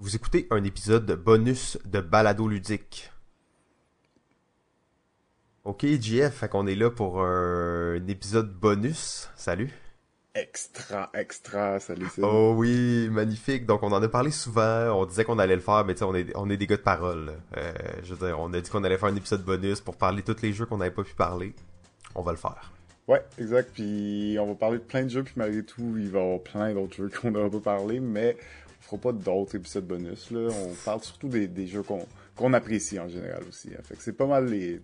Vous écoutez un épisode de bonus de Balado Ludique. Ok, JF, fait qu'on est là pour un, épisode bonus. Salut. Extra, extra, salut. Oh oui, magnifique. Donc on en a parlé souvent. On disait qu'on allait le faire, mais tu sais, on est, on est des gars de parole. Euh, je veux dire, on a dit qu'on allait faire un épisode bonus pour parler de tous les jeux qu'on n'avait pas pu parler. On va le faire. Ouais, exact. Puis on va parler de plein de jeux, puis malgré tout, il va y avoir plein d'autres jeux qu'on n'aura pas parlé, mais fera pas d'autres épisodes bonus. Là. On parle surtout des, des jeux qu'on apprécie en général aussi. Hein. Fait que c'est pas mal les,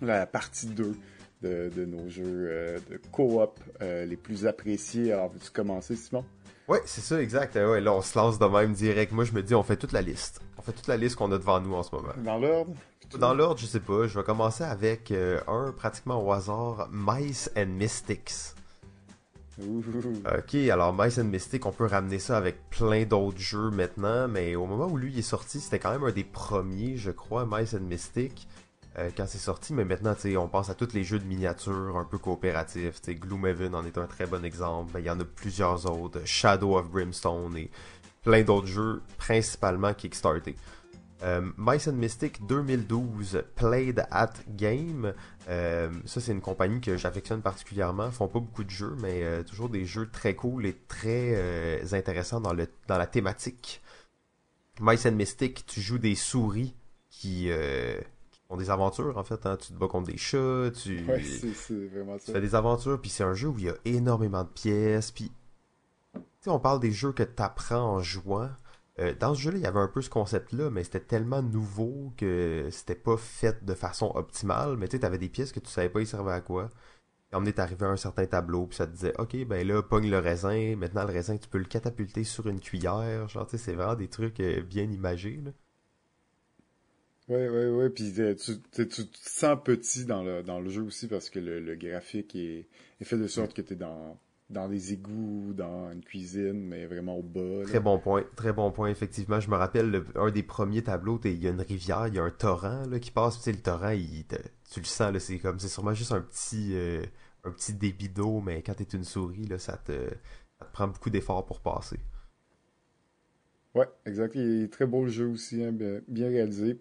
la partie 2 de, de nos jeux euh, de co-op euh, les plus appréciés. Alors, veux-tu commencer, Simon? Ouais, c'est ça, exact. Euh, ouais, là, on se lance de même direct. Moi, je me dis, on fait toute la liste. On fait toute la liste qu'on a devant nous en ce moment. Dans l'ordre? Dans l'ordre, je sais pas. Je vais commencer avec un pratiquement au hasard, Mice and Mystics. Ok, alors Mice and Mystic, on peut ramener ça avec plein d'autres jeux maintenant, mais au moment où lui est sorti, c'était quand même un des premiers, je crois, Mice and Mystic, euh, quand c'est sorti, mais maintenant, on pense à tous les jeux de miniatures un peu coopératifs, Gloomhaven en est un très bon exemple, il y en a plusieurs autres, Shadow of Brimstone et plein d'autres jeux, principalement Kickstarter. Euh, Mice and Mystic 2012 Played at Game. Euh, ça, c'est une compagnie que j'affectionne particulièrement. Ils font pas beaucoup de jeux, mais euh, toujours des jeux très cool et très intéressants dans, le, dans la thématique. Mice and Mystic, tu joues des souris qui, ont des aventures, en fait. Hein. Tu te bats contre des chats, tu, vraiment tu fais des aventures, puis c'est un jeu où il y a énormément de pièces. Puis, on parle des jeux que tu apprends en jouant. Euh, dans ce jeu-là, il y avait un peu ce concept-là, mais c'était tellement nouveau que c'était pas fait de façon optimale. Mais tu sais, t'avais des pièces que tu savais pas ils servaient à quoi. Et on est arrivé à un certain tableau, puis ça te disait, ok, ben là, pogne le raisin. Maintenant, le raisin, tu peux le catapulter sur une cuillère. Genre, tu sais, c'est vraiment des trucs euh, bien imagés. Là. Ouais, ouais, ouais. Puis euh, tu, tu, te sens petit dans le, dans le jeu aussi parce que le, graphique est, est, fait de sorte que tu es dans dans des égouts, dans une cuisine, mais vraiment au bas. Très bon point, très bon point, effectivement. Je me rappelle, un des premiers tableaux, il y a une rivière, il y a un torrent là, qui passe, tu sais, le torrent, il, tu le sens, c'est comme, c'est sûrement juste un petit, euh, un petit débit d'eau, mais quand t'es une souris, là, ça te, ça te prend beaucoup d'efforts pour passer. Ouais, exact. Il est très beau le jeu aussi, hein, bien, réalisé.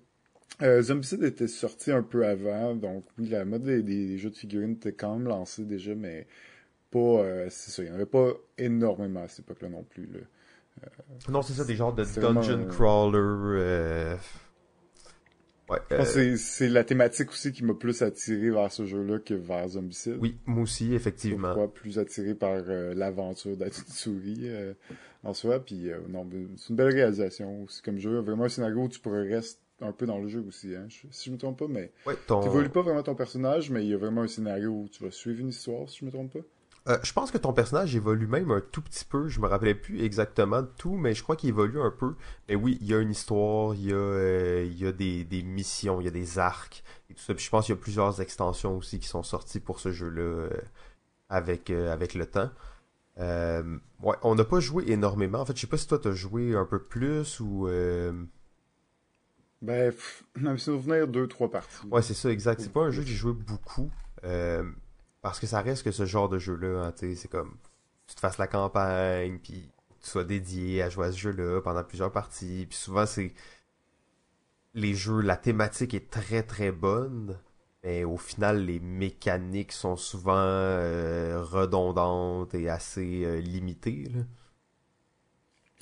Euh, Zombicide était sorti un peu avant, donc oui, la mode des, des jeux de figurines était quand même lancée déjà, mais pas. Euh, c'est ça, il n'y en avait pas énormément à cette époque-là non plus. Là. Euh, non, c'est ça, des genres de dungeon crawler. Euh... Ouais, euh, c'est la thématique aussi qui m'a plus attiré vers ce jeu-là que vers Zombicide. Oui, moi aussi, effectivement. Pourquoi plus attiré par l'aventure d'être une souris en soi. Puis non, c'est une belle réalisation aussi comme jeu. Vraiment un scénario où tu rester un peu dans le jeu aussi. Hein. si je me trompe pas, mais ouais, ton... tu pas vraiment ton personnage, mais il y a vraiment un scénario où tu vas suivre une histoire, si je me trompe pas. Euh, je pense que ton personnage évolue même un tout petit peu. Je me rappelais plus exactement tout, mais je crois qu'il évolue un peu. Mais oui, il y a une histoire, il y a, euh, il y a des, des, missions, il y a des arcs et tout ça. Puis je pense qu'il y a plusieurs extensions aussi qui sont sorties pour ce jeu-là euh, avec, avec le temps. ouais, on n'a pas joué énormément. En fait, je sais pas si toi t'as joué un peu plus ou. Ben, non, souvenir deux, trois parties. Ouais, c'est ça, exact. C'est pas un jeu que j'ai joué beaucoup. Parce que ça reste que ce genre de jeu-là, hein, c'est comme tu te fasses la campagne, puis tu sois dédié à jouer à ce jeu-là pendant plusieurs parties. Puis souvent, c'est les jeux, la thématique est très très bonne, mais au final, les mécaniques sont souvent euh, redondantes et assez euh, limitées. Là.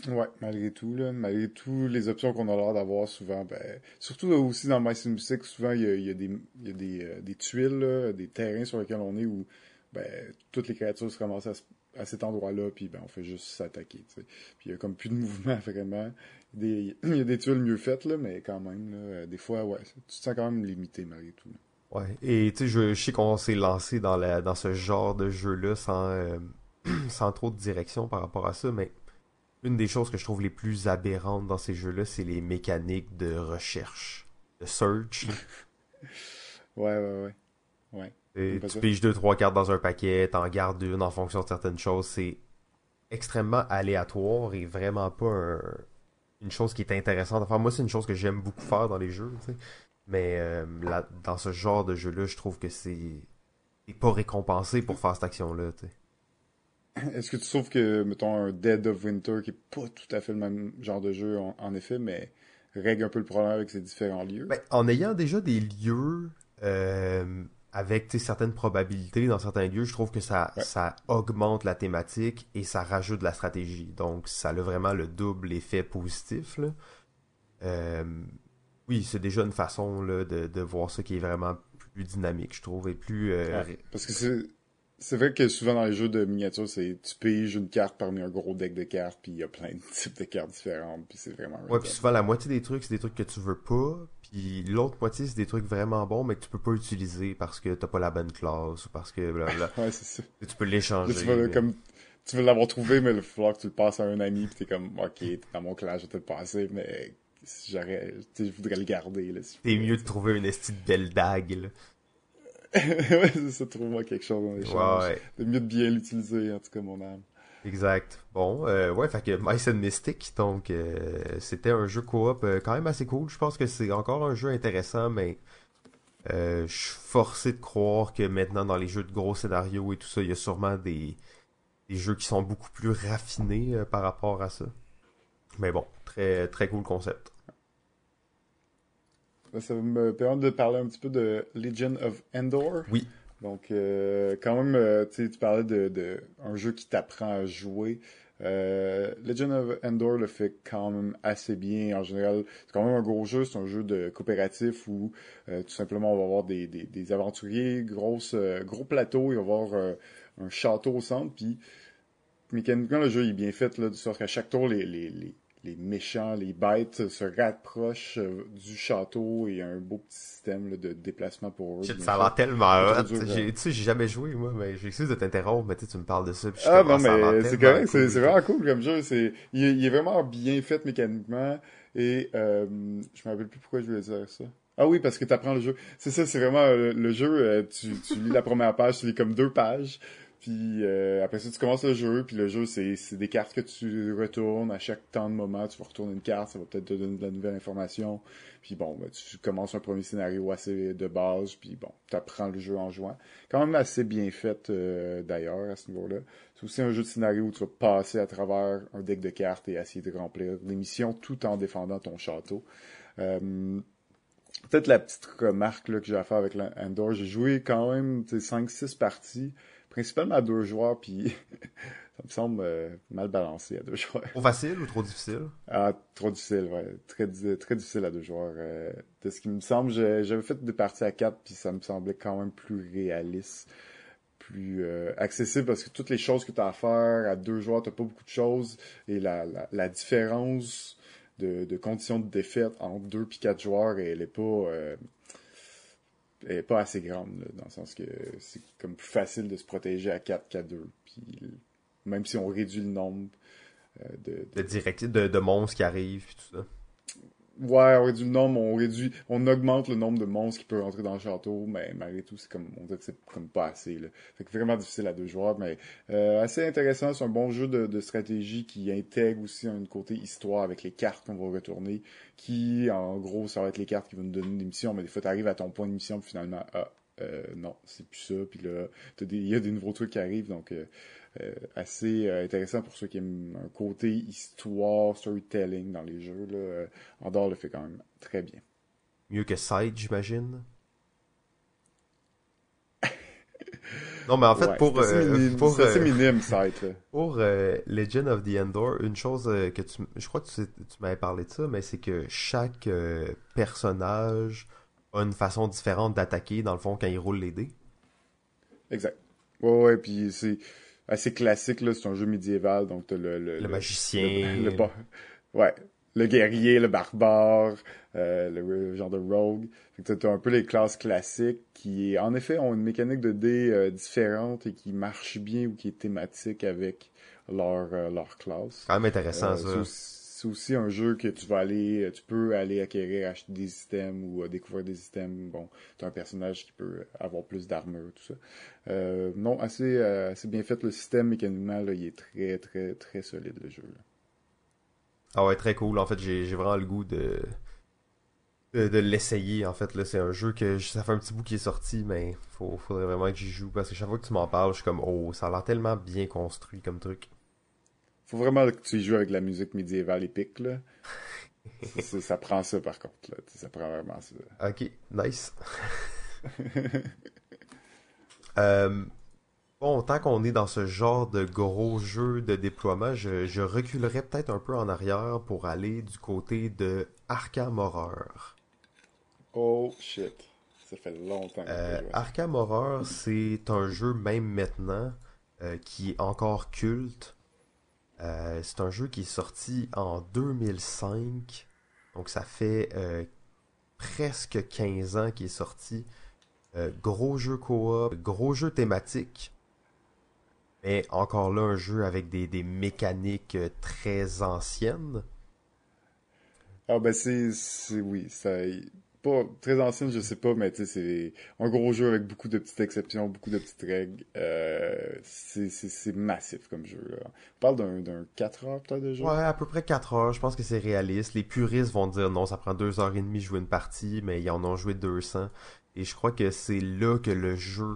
Ouais, malgré tout, là, malgré tout, les options qu'on a l'air d'avoir souvent, ben, surtout aussi dans My Music, souvent il y a, des, y a des, euh, des tuiles, là, des terrains sur lesquels on est où ben, toutes les créatures se ramassent à, cet endroit-là, puis ben, on fait juste s'attaquer. Puis il y a comme plus de mouvement vraiment. Il y a des tuiles mieux faites, là, mais quand même, là, des fois, ouais, tu te sens quand même limité malgré tout. Ouais, et tu sais, je, sais qu'on s'est lancé dans, la, dans ce genre de jeu-là sans, euh, sans trop de direction par rapport à ça, mais une des choses que je trouve les plus aberrantes dans ces jeux-là, c'est les mécaniques de recherche, de search. ouais, ouais, ouais. ouais. tu piges deux, trois cartes dans un paquet, t'en gardes une en fonction de certaines choses. C'est extrêmement aléatoire et vraiment pas une chose qui est intéressante. Enfin, moi, c'est une chose que j'aime beaucoup faire dans les jeux, Mais euh, dans ce genre de jeu-là, je trouve que c'est pas récompensé pour faire cette action-là, est-ce que tu trouves que, mettons, un Dead of Winter, qui est pas tout à fait le même genre de jeu, en, effet, mais règle un peu le problème avec ces différents lieux? Ben, en ayant déjà des lieux euh, avec certaines probabilités dans certains lieux, je trouve que ça, ça augmente la thématique et ça rajoute de la stratégie. Donc, ça a vraiment le double effet positif. Euh, oui, c'est déjà une façon là, de, de, voir ça qui est vraiment plus dynamique, je trouve, et plus... Euh, parce que c'est c'est vrai que souvent dans les jeux de miniature, c'est tu piges une carte parmi un gros deck de cartes, puis il y a plein de types de cartes différentes, puis c'est vraiment. Ouais, puis souvent la moitié des trucs, c'est des trucs que tu veux pas, puis l'autre moitié, c'est des trucs vraiment bons, mais que tu peux pas utiliser parce que t'as pas la bonne classe ou parce que ouais, c'est ça. tu peux l'échanger. Tu veux, comme tu veux l'avoir trouvé, mais il faut que tu le passes à un ami, puis t'es comme, ok, t'es dans mon clash, je vais te le passer, mais si j'aurais, je voudrais le garder là. Si c'est mieux de trouver une esti de belle dague là. ouais, ça, trouve-moi quelque chose en échange. Ouais, De mieux de bien l'utiliser, en tout cas, mon âme. Exact. Bon, euh, ouais, fait que Mice and Mystic, donc euh, c'était un jeu coop euh, quand même assez cool. Je pense que c'est encore un jeu intéressant, mais je suis forcé de croire que maintenant dans les jeux de gros scénarios et tout ça, il y a sûrement des, des jeux qui sont beaucoup plus raffinés par rapport à ça. Mais bon, très très cool concept. Ça me permet de parler un petit peu de Legend of Endor. Oui. Donc, euh, quand même, euh, tu parlais de, de, un jeu qui t'apprend à jouer. Euh, Legend of Endor le fait quand même assez bien. En général, c'est quand même un gros jeu. C'est un jeu de coopératif où tout simplement on va avoir des, des, des aventuriers, grosses, gros plateaux. Il va y avoir un château au centre. Puis mécaniquement, le jeu est bien fait là, de sorte qu'à chaque tour, les, les, les les méchants, les bêtes se rapprochent euh, du château et un beau petit système de déplacement pour eux. ça a l'air tellement hot. Tu sais, j'ai jamais joué, moi, mais j'excuse de t'interrompre, mais tu me parles de ça. ah non, mais c'est correct, c'est vraiment cool comme jeu. C'est, il, est vraiment bien fait mécaniquement et euh, je me rappelle plus pourquoi je voulais dire ça. Ah oui, parce que tu apprends le jeu. C'est ça, c'est vraiment euh, le, jeu. tu, tu lis la première page, tu lis comme deux pages. Puis euh, après ça, tu commences le jeu, puis le jeu, c'est, des cartes que tu retournes à chaque temps de moment. Tu vas retourner une carte, ça va peut-être te donner de la nouvelle information. Puis bon, ben, tu commences un premier scénario assez de base, puis bon, tu apprends le jeu en jouant. Quand même assez bien fait euh, d'ailleurs à ce niveau-là. C'est aussi un jeu de scénario où tu vas passer à travers un deck de cartes et essayer de remplir des missions tout en défendant ton château. Euh, peut-être la petite remarque là, que j'ai à faire avec l'Andor, j'ai joué quand même 5-6 parties principalement à deux joueurs, puis ça me semble euh, mal balancé à deux joueurs. Trop facile ou trop difficile? Ah, trop difficile, ouais. Très, très difficile à deux joueurs. Euh, de ce qui me semble, j'avais fait des parties à quatre, puis ça me semblait quand même plus réaliste, plus euh, accessible, parce que toutes les choses que tu as à faire à deux joueurs, t'as pas beaucoup de choses, et la, la, la différence de, de, conditions de défaite entre deux puis quatre joueurs, elle est pas est pas assez grande, dans le sens que c'est comme plus facile de se protéger à 4 qu'à 2. Puis même si on réduit le nombre euh, de, de... De, monstres qui arrivent, puis tout ça. Ouais, on réduit le nombre, on réduit, on augmente le nombre de monstres qui peuvent entrer dans le château, mais malgré tout, c'est comme, on dirait c'est comme pas assez, là. Fait vraiment difficile à deux joueurs, mais euh, assez intéressant. C'est un bon jeu de, de, stratégie qui intègre aussi un côté histoire avec les cartes qu'on va retourner, qui, en gros, ça va être les cartes qui vont nous donner des missions, mais des fois, t'arrives à ton point de mission, puis finalement, ah, euh, non, c'est plus ça, puis là, il y a des nouveaux trucs qui arrivent, donc euh, euh, assez euh, intéressant pour ceux qui aiment un côté histoire, storytelling dans les jeux. Là. Euh, Andorre le fait quand même très bien. Mieux que Side, j'imagine. non, mais en fait, pour. C'est assez minime, Side. Pour Legend of the Endor, une chose que tu. Je crois que tu, tu m'avais parlé de ça, mais c'est que chaque personnage a une façon différente d'attaquer, dans le fond, quand il roule les dés. Exact. Ouais, ouais, puis c'est assez classique, là. C'est un jeu médiéval, donc t'as le, le, le, magicien. Le, ouais. Le guerrier, le barbare, euh, le genre de rogue. Fait que t'as un peu les classes classiques qui, en effet, ont une mécanique de dés euh, différente et qui marche bien ou qui est thématique avec leur, euh, leur classe. Quand même intéressant, ça c'est aussi un jeu que tu vas aller, euh, tu peux aller acquérir, acheter des systèmes ou euh, découvrir des systèmes. Bon, tu as un personnage qui peut avoir plus d'armure, tout ça. Euh, non, assez, assez bien fait le système mécaniquement, là, il est très, très, très solide le jeu. Ah ouais, très cool. En fait, j'ai vraiment le goût de de, l'essayer en fait là c'est un jeu que ça fait un petit bout qui est sorti mais faut faudrait vraiment que j'y joue parce que chaque fois que tu m'en parles je suis comme oh ça a l'air tellement bien construit comme truc faut vraiment que tu y joues avec la musique médiévale épique là ça, prend ça par contre là ça prend vraiment ça ok nice euh, Bon, tant qu'on est dans ce genre de gros jeu de déploiement, je, je reculerai peut-être un peu en arrière pour aller du côté de Arkham Horror. Oh shit. Ça fait longtemps que euh, Arkham Horror, c'est un jeu même maintenant euh, qui est encore culte. Euh, c'est un jeu qui est sorti en 2005. Donc ça fait euh, presque 15 ans qu'il est sorti. gros jeu coop, gros jeu thématique. Mais encore là, un jeu avec des, des mécaniques très anciennes. Ah ben c'est oui, ça très ancienne, je sais pas, mais tu sais, c'est un gros jeu avec beaucoup de petites exceptions, beaucoup de petites règles. Euh, c'est massif comme jeu. On parle d'un 4 heures peut-être de jeu? Ouais, à peu près 4 heures. Je pense que c'est réaliste. Les puristes vont dire non, ça prend 2 heures et demie jouer une partie, mais ils en ont joué 200. Et je crois que c'est là que le jeu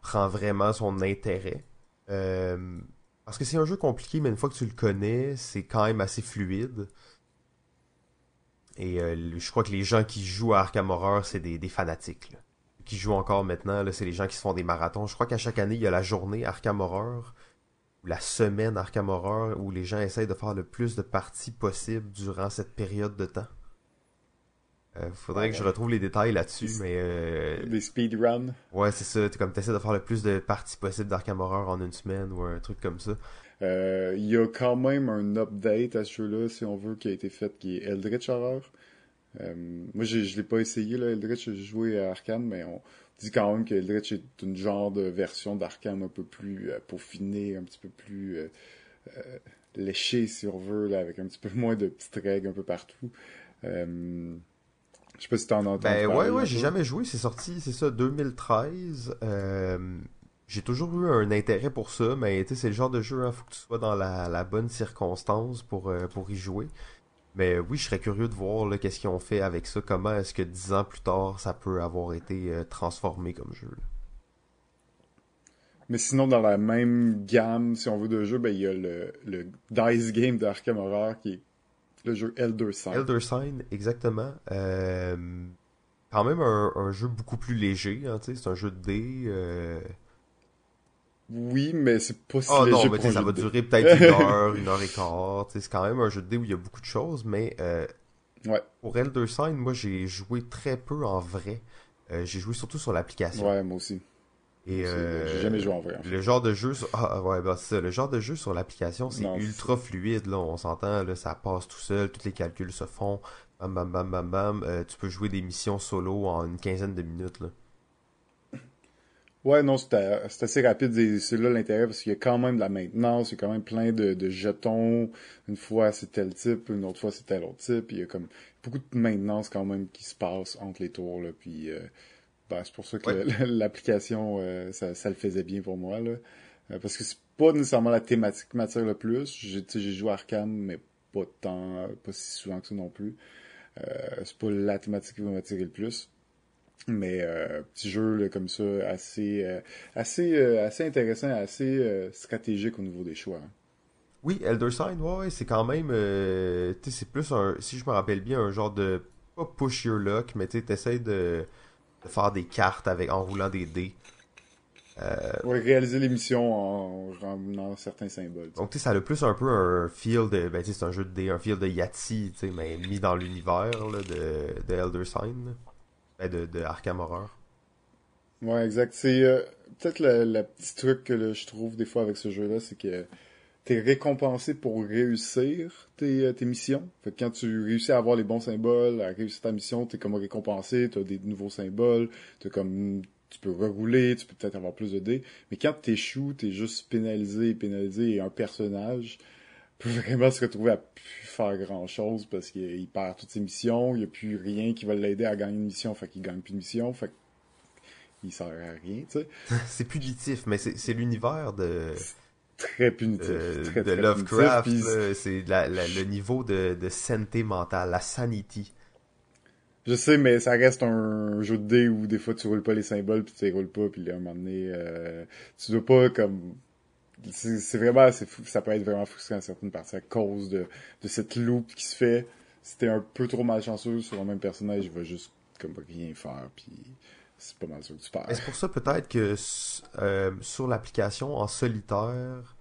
prend vraiment son intérêt. Euh, parce que c'est un jeu compliqué, mais une fois que tu le connais, c'est quand même assez fluide. Et euh, je crois que les gens qui jouent à Arkham Horror, c'est des, fanatiques. Qui jouent encore maintenant, c'est les gens qui se font des marathons. Je crois qu'à chaque année, il y a la journée Arkham Horror, ou la semaine Arkham Horror, où les gens essayent de faire le plus de parties possible durant cette période de temps. Euh, faudrait que je retrouve les détails là-dessus, mais... Euh... Des speedruns. Ouais, c'est ça. Es comme t'essaies de faire le plus de parties possible d'Arkham Horror en une semaine ou un truc comme ça. Euh, il y a quand même un update à ce jeu-là, si on veut, qui a été fait, qui est Eldritch Horror. Euh, moi, je ne l'ai pas essayé, là, Eldritch. J'ai joué à Arkham, mais on dit quand même que Eldritch est une genre de version d'Arkham un peu plus euh, peaufinée, un petit peu plus léchée, si on veut, là, avec un petit peu moins de petites règles un peu partout. Je sais pas si t'en entends. Ben ouais, ouais, j'ai jamais joué. C'est sorti, c'est ça, 2013. Euh, j'ai toujours eu un intérêt pour ça, mais c'est le genre de jeu, il hein, faut que tu sois dans la, bonne circonstance pour, euh, pour y jouer. Mais oui, je serais curieux de voir qu'est-ce qu'ils ont fait avec ça. Comment est-ce que dix ans plus tard, ça peut avoir été euh, transformé comme jeu. Mais sinon, dans la même gamme, si on veut, de jeu, ben, il y a le, le Dice Game d'Arkham Horror qui est le jeu Elder Sign. Elder Sign, exactement. Euh, quand même un, jeu beaucoup plus léger, hein, c'est un jeu de dés. Oui, mais c'est pas si oh, non, mais ça va durer peut-être une heure, une heure et quart. C'est quand même un jeu de dés où il y a beaucoup de choses, mais euh, ouais. pour Elder Sign, moi j'ai joué très peu en vrai. Euh, j'ai joué surtout sur l'application. Ouais, moi aussi. Et euh, j'ai jamais joué en vrai. Le genre de jeu, sur... ah ouais, c'est ça. Le genre de jeu sur l'application, c'est ultra fluide là. On s'entend là, ça passe tout seul, tous les calculs se font. Bam bam bam bam bam. Euh, tu peux jouer des missions solo en une quinzaine de minutes là. Ouais, non, c'est assez rapide c'est là l'intérêt parce qu'il y a quand même de la maintenance, il y a quand même plein de, de jetons. Une fois c'est tel type, une autre fois c'est tel autre type. Il y a comme beaucoup de maintenance quand même qui se passe entre les tours là. Puis euh, ben, c'est pour ça que l'application euh, ça, ça, le faisait bien pour moi là, euh, parce que c'est pas nécessairement la thématique qui m'attire le plus. J'ai joué à Arkham mais pas tant, pas si souvent que ça non plus. c'est pas la thématique qui va m'attirer le plus. Mais euh, petit jeu comme ça, assez, euh, assez, euh, assez intéressant, assez euh, stratégique au niveau des choix. Hein. Oui, Elder Sign, ouais, c'est quand même, tu sais, c'est plus un, si je me rappelle bien, un genre de pas push your luck, mais tu essaies de, de faire des cartes avec en roulant des dés. Ouais, réaliser les missions en ramenant certains symboles. Donc tu sais, ça a le plus un peu un feel de, ben tu sais, c'est un jeu de dés, un feel de Yahtzee, tu sais, mais mis dans l'univers de, de Elder Sign. De, de Arkham Horror. Ouais, exact. C'est euh, peut-être le, petit truc que je trouve des fois avec ce jeu-là, c'est que t'es récompensé pour réussir tes, euh, missions. Quand tu réussis à avoir les bons symboles, à réussir ta mission, t'es comme récompensé, t'as des nouveaux symboles, comme tu peux rerouler, tu peux peut-être avoir plus de dés. Mais quand t'échoues, t'es juste pénalisé, pénalisé et un personnage peut vraiment se retrouver à plus faire grand chose parce qu'il perd toutes ses missions, il n'y a plus rien qui va l'aider à gagner une mission, fait qu'il gagne plus de mission, fait qu'il sert à rien, tu sais. c'est punitif, mais c'est l'univers de très punitif. De, Lovecraft, c'est le niveau de, de santé mentale, la sanity. Je sais, mais ça reste un jeu de dés où des fois tu roules pas les symboles puis tu les roules pas puis à un moment donné, euh, tu dois pas comme c'est vraiment ça peut être vraiment frustrant à certaines parties à cause de, de cette loupe qui se fait. Si t'es un peu trop malchanceux sur le même personnage, il va juste comme rien faire puis c'est pas mal sûr que tu perds. C'est pour ça peut-être que euh, sur l'application en solitaire,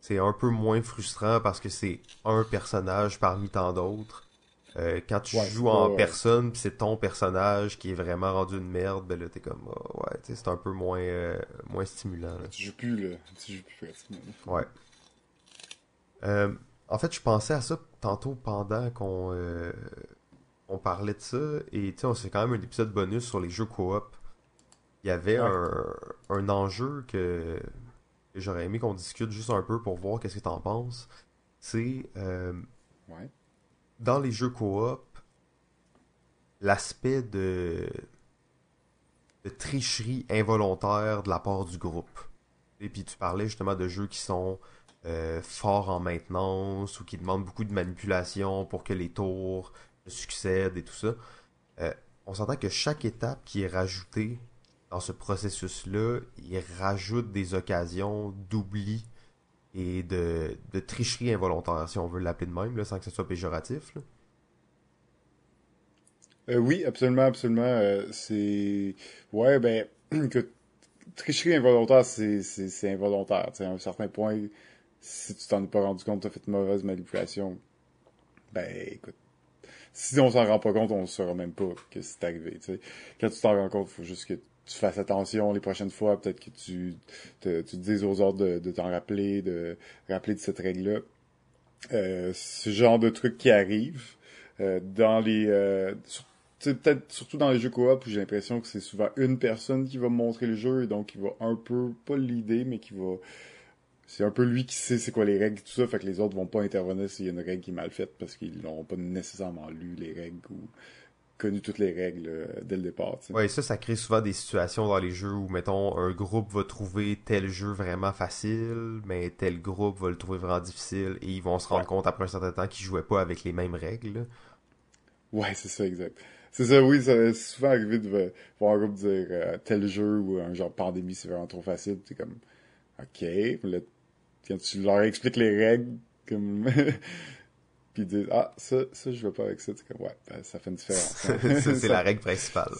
c'est un peu moins frustrant parce que c'est un personnage parmi tant d'autres. Euh, quand tu joues en personne, c'est ton personnage qui est vraiment rendu une merde, ben là t'es comme oh, ouais, c'est un peu moins euh, moins stimulant. Tu joues plus là, tu joues plus Ouais. Euh, en fait, je pensais à ça tantôt pendant qu'on on parlait de ça et tu sais, c'est quand même un épisode bonus sur les jeux coop. Il y avait un, un enjeu que, j'aurais aimé qu'on discute juste un peu pour voir qu'est-ce que t'en penses. C'est ouais dans les jeux coop, l'aspect de, tricherie involontaire de la part du groupe. Et puis tu parlais justement de jeux qui sont euh, forts en maintenance ou qui demandent beaucoup de manipulation pour que les tours succèdent et tout ça. Euh, on s'entend que chaque étape qui est rajoutée dans ce processus-là, il rajoute des occasions d'oubli et de, tricherie involontaire, si on veut l'appeler de même, sans que ce soit péjoratif. Euh, oui, absolument, absolument. Euh, c'est. Ouais, ben, que tricherie involontaire, c'est, involontaire. à un certain point, si tu t'en es pas rendu compte, tu as fait une mauvaise manipulation, ben, écoute. Si on s'en rend pas compte, on saura même pas que c'est arrivé. Quand tu t'en rends compte, il faut juste que tu fasses attention les prochaines fois, peut-être que tu te, tu dises aux autres de, t'en rappeler, de rappeler de cette règle-là. Euh, ce genre de truc qui arrive euh, dans les euh, peut-être surtout dans les jeux coop où j'ai l'impression que c'est souvent une personne qui va montrer le jeu et donc qui va un peu pas l'idée mais qui va c'est un peu lui qui sait c'est quoi les règles tout ça fait que les autres vont pas intervenir s'il y a une règle qui est mal faite parce qu'ils n'ont pas nécessairement lu les règles ou connu toutes les règles euh, dès le départ. Ouais, ça, ça crée souvent des situations dans les jeux où, mettons, un groupe va trouver tel jeu vraiment facile, mais tel groupe va le trouver vraiment difficile, et ils vont se rendre compte après un certain temps qu'ils jouaient pas avec les mêmes règles. Ouais, c'est ça, exact. C'est ça, oui, ça c'est souvent arrivé de voir un groupe dire euh, tel jeu ou un genre pandémie, c'est vraiment trop facile. C'est comme, ok, quand tu leur expliques les règles, comme puis ils disent ah ça ça je veux pas avec ça. C'est comme ouais ben, ça fait une différence hein. c'est la règle principale.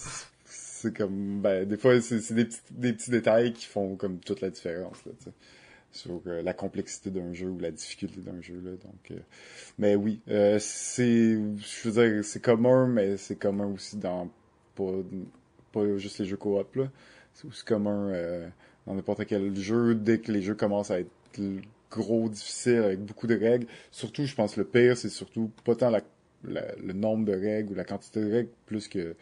C'est comme ben des fois c'est des petits des petits détails qui font comme toute la différence là tu sais sur euh, la complexité d'un jeu ou la difficulté d'un jeu là donc euh, mais oui euh, c'est je veux dire c'est commun mais c'est commun aussi dans pas pas juste les jeux coop là. C'est aussi commun dans n'importe quel jeu. Dès que les jeux commencent à être gros, difficile, avec beaucoup de règles. Surtout, je pense, le pire, c'est surtout pas tant la, le nombre de règles ou la quantité de règles, plus que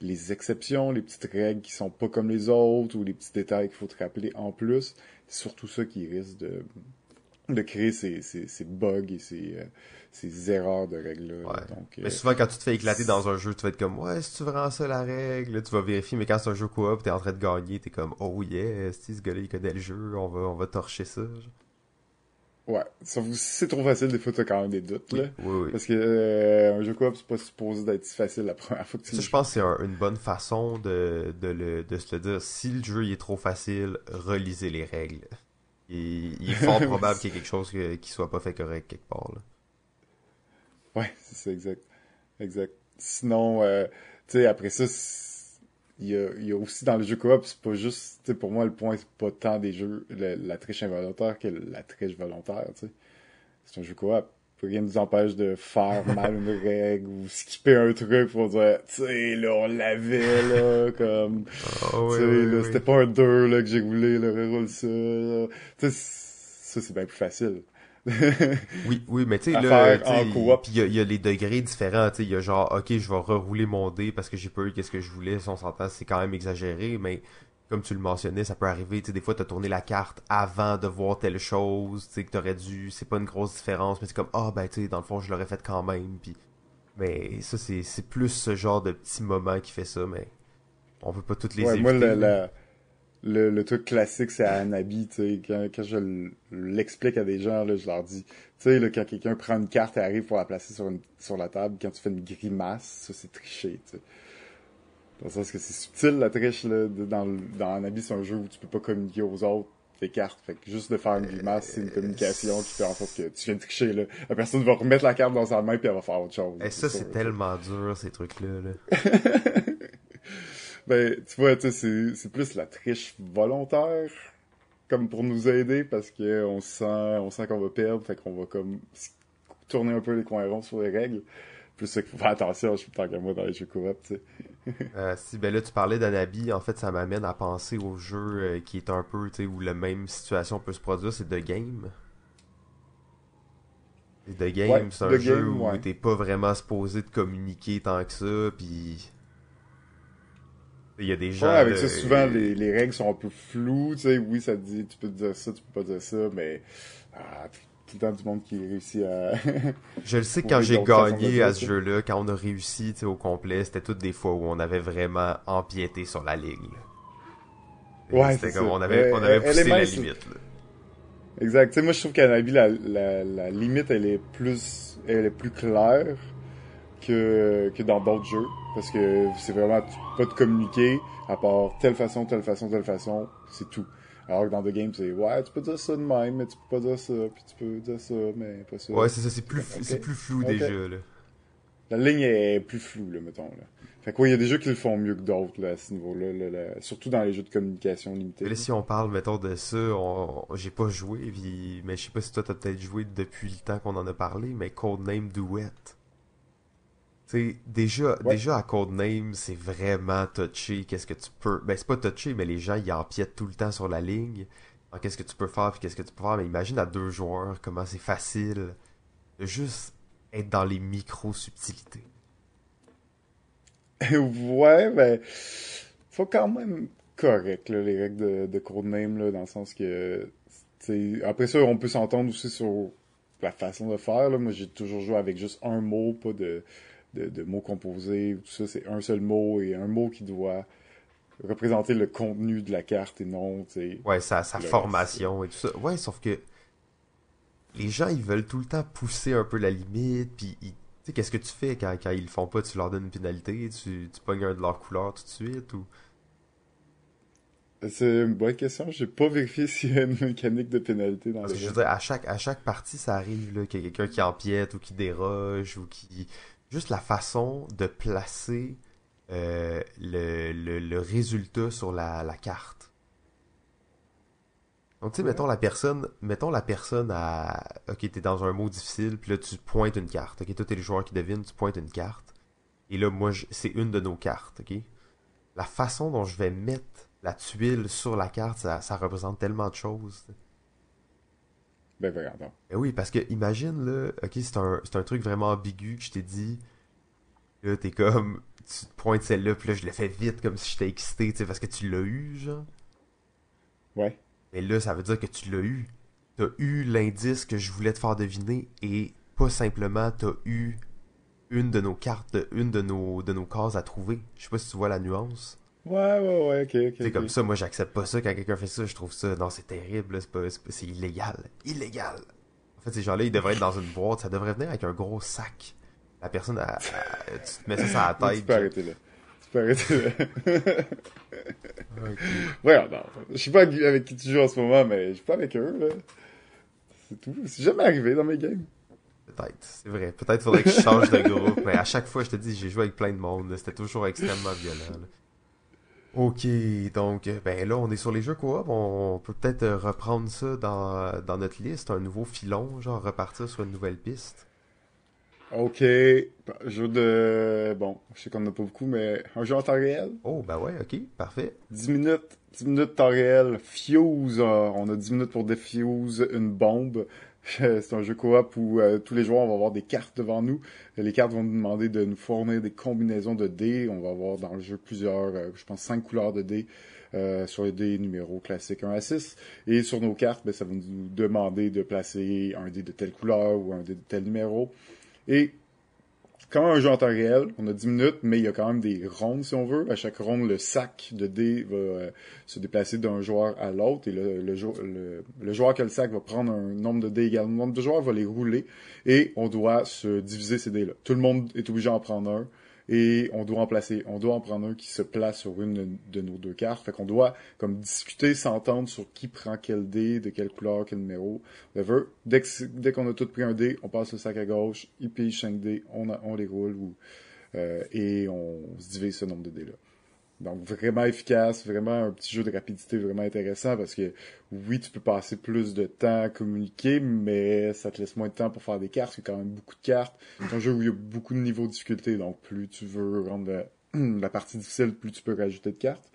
les exceptions, les petites règles qui sont pas comme les autres, ou les petits détails qu'il faut te rappeler en plus. C'est surtout ça qui risque de, de créer ces, ces, ces bugs et ces, euh, ces erreurs de règles-là. mais euh, souvent, quand tu te fais éclater dans un jeu, tu vas être comme, ouais, si tu vraiment ça la règle, tu vas vérifier, mais quand c'est un jeu coop, t'es en train de gagner, t'es comme, oh yeah, si ce gars-là, il connaît le jeu, on va, on va torcher ça. Ouais, sauf que c'est trop facile, des fois t'as quand même des doutes là. Oui, oui. Parce que euh, un jeu coop c'est pas supposé d'être si facile la première fois que tu Ça, je pense que c'est une bonne façon de, de, le, de se le dire. Si le jeu il est trop facile, relisez les règles. Il, il est fort probable qu'il y ait quelque chose qui soit pas fait correct quelque part là. Ouais, c'est ça, exact. Exact. Sinon, euh, tu sais, après ça, il y a, il y a aussi dans le jeu coop, c'est pas juste, pour moi, le point, c'est pas tant des jeux, la triche involontaire que la triche volontaire, tu sais. C'est un jeu coop. Rien ne nous empêche de faire mal une règle ou skipper un truc pour dire, tu sais, là, on l'avait, là, comme, oh, tu sais, là, c'était pas un 2, là, que j'ai roulé, là, reroule ça, Tu sais, ça, c'est bien plus facile oui, oui, mais tu sais, là, il y, y, a les degrés différents, tu sais, il y a genre, ok, je vais rerouler mon dé parce que j'ai pas eu qu'est-ce que je voulais, si on s'entend, c'est quand même exagéré, mais comme tu le mentionnais, ça peut arriver, tu sais, des fois, t'as tourné la carte avant de voir telle chose, tu sais, que t'aurais dû, c'est pas une grosse différence, mais c'est comme, ah, ben, tu sais, dans le fond, je l'aurais fait quand même, puis, mais ça, c'est plus ce genre de petit moment qui fait ça, mais on peut pas toutes les ouais, moi, la, le, le truc classique, c'est Anabi, tu sais, quand, quand je l'explique à des gens, là, je leur dis, tu sais, là, quand quelqu'un prend une carte et arrive pour la placer sur, une, sur la table, quand tu fais une grimace, ça, c'est tricher, tu sais. Dans le sens que c'est subtil, la triche, là, dans, dans Anabi, c'est un jeu où tu peux pas communiquer aux autres tes cartes. Fait que juste de faire une grimace, c'est une communication qui fait en sorte que tu viens de tricher, là. La personne va remettre la carte dans sa main puis elle va faire autre chose. Et ça, c'est tellement dur, ces trucs-là, là. ben, tu vois, tu sais, c'est plus la triche volontaire, comme pour nous aider, parce que on sent, on sent qu'on va perdre, fait qu'on va comme tourner un peu les coins ronds sur les règles. Plus ça qu'il faut faire attention, je suis tant qu'à moi dans les jeux coop, tu sais. euh, si, ben là, tu parlais d'Anabi, en fait, ça m'amène à penser au jeu euh, qui est un peu, tu sais, où la même situation peut se produire, c'est The Game. The Game, c'est un jeu où t'es pas vraiment supposé de communiquer tant que ça, puis il y a des gens. Ouais, avec ça, souvent, les, les, règles sont un peu floues. Tu sais, oui, ça te dit, tu peux dire ça, tu peux pas dire ça, mais. Ah, tout le temps du monde qui réussit à. je le sais quand j'ai gagné à ce jeu-là, quand on a réussi au complet, c'était toutes des fois où on avait vraiment empiété sur la ligne. Ouais, c'était comme on avait, on avait poussé la limite. Là. Exact. Tu sais, moi, je trouve qu'à la, la, la limite, elle est plus, elle est plus claire que, que dans d'autres jeux. Parce que c'est vraiment pas de communiquer à part telle façon, telle façon, telle façon, c'est tout. Alors que dans The Game, c'est ouais, tu peux dire ça de même, mais tu peux pas dire ça, puis tu peux dire ça, mais pas ça. Ouais, c'est ça, c'est plus, c'est plus flou déjà, là. La ligne est plus floue, là, mettons, là. Fait que ouais, il y a des jeux qui le font mieux que d'autres, là, à ce niveau-là, là, surtout dans les jeux de communication limitée. Mais là, si on parle, mettons, de ça, on... j'ai pas joué, puis... mais je sais pas si toi t'as peut-être joué depuis le temps qu'on en a parlé, mais Codename Duet. T'sais, déjà, déjà à Codename, c'est vraiment touché. Qu'est-ce que tu peux. Ben, c'est pas touché, mais les gens, ils empiètent tout le temps sur la ligne. Qu'est-ce que tu peux faire, puis qu'est-ce que tu peux faire. Mais imagine à deux joueurs, comment c'est facile de juste être dans les micro-subtilités. ouais, ben. Faut quand même correct, là, les règles de, de Codename, là, dans le sens que. Après ça, on peut s'entendre aussi sur la façon de faire. Là. Moi, j'ai toujours joué avec juste un mot, pas de de, mots composés, tout ça, c'est un seul mot et un mot qui doit représenter le contenu de la carte et non, tu sais. Ouais, sa, sa formation et tout ça. Ouais, sauf que les gens, ils veulent tout le temps pousser un peu la limite, puis tu sais, qu'est-ce que tu fais quand, quand ils le font pas? Tu leur donnes une pénalité, tu, tu pognes un de leur couleur tout de suite, ou... C'est une bonne question. J'ai pas vérifié s'il y a une mécanique de pénalité dans Parce que je veux dire, à chaque, à chaque partie, ça arrive qu'il y a quelqu'un qui empiète ou qui déroge ou qui juste la façon de placer euh, le, le, résultat sur la, la carte. Donc, tu sais, mettons la personne, mettons la personne à, ok, t'es dans un mot difficile, puis là, tu pointes une carte. Ok, toi, t'es le joueur qui devine, tu pointes une carte. Et là, moi, c'est une de nos cartes, ok? La façon dont je vais mettre la tuile sur la carte, ça, ça représente tellement de choses. Ben, ben, oui, parce que imagine, là, ok, c'est un, un truc vraiment ambigu que je t'ai dit. Là, t'es comme, tu pointes celle-là, puis là, je l'ai fait vite, comme si j'étais excité, tu sais, parce que tu l'as eu, genre. Ouais. Mais là, ça veut dire que tu l'as eu. T'as eu l'indice que je voulais te faire deviner, et pas simplement t'as eu une de nos cartes, une de nos, de nos cases à trouver. Je sais pas si tu vois la nuance. Ouais, ouais, ouais, ok, ok. C'est comme ça, moi j'accepte pas ça quand quelqu'un fait ça, je trouve ça, non, c'est terrible, c'est pas, c'est illégal. Illégal. En fait, ces gens-là, ils devraient être dans une boîte, ça devrait venir avec un gros sac. La personne, tu te mets ça sur la tête. tu peux arrêter là. Tu peux arrêter là. Ouais, non, je sais pas avec qui tu joues en ce moment, mais je suis pas avec eux, là. C'est tout. C'est jamais arrivé dans mes games. Peut-être, c'est vrai. Peut-être faudrait que je change de groupe, mais à chaque fois, je te dis, j'ai joué avec plein de monde. C'était toujours extrêmement violent. Là. Ok, donc ben là on est sur les jeux coop, on peut peut-être euh, reprendre ça dans, dans notre liste, un nouveau filon, genre repartir sur une nouvelle piste. Ok, jeu de... Bon, je sais qu'on n'a pas beaucoup, mais un jeu en temps réel? Oh, ben ouais, ok, parfait. 10 minutes, 10 minutes temps réel, Fuse, on a 10 minutes pour défuse une bombe. C'est un jeu coop où euh, tous les joueurs vont avoir des cartes devant nous. Les cartes vont nous demander de nous fournir des combinaisons de dés. On va avoir dans le jeu plusieurs, euh, je pense, cinq couleurs de dés euh, sur les dés numéros classiques 1 à 6. Et sur nos cartes, ben, ça va nous demander de placer un dé de telle couleur ou un dé de tel numéro. Et quand un jeu en temps réel. On a 10 minutes, mais il y a quand même des rondes, si on veut. À chaque ronde, le sac de dés va euh, se déplacer d'un joueur à l'autre. Et le, le, joueur qui a le sac va prendre un nombre de dés égal. Le nombre de joueurs va les rouler. Et on doit se diviser ces dés-là. Tout le monde est obligé d'en prendre un et on doit en placer, on doit en prendre un qui se place sur une de nos deux cartes. Fait qu'on doit comme discuter, s'entendre sur qui prend quel dé, de quelle couleur, quel numéro. Dès dès qu'on a tout pris un dé, on passe le sac à gauche, il pige 5 dés, on, les roule ou, euh, et on se divise ce nombre de dés là. Donc vraiment efficace, vraiment un petit jeu de rapidité vraiment intéressant parce que oui, tu peux passer plus de temps à communiquer, mais ça te laisse moins de temps pour faire des cartes, c'est quand même beaucoup de cartes. C'est un jeu où il y a beaucoup de niveaux de difficulté, donc plus tu veux rendre la, partie difficile, plus tu peux rajouter de cartes.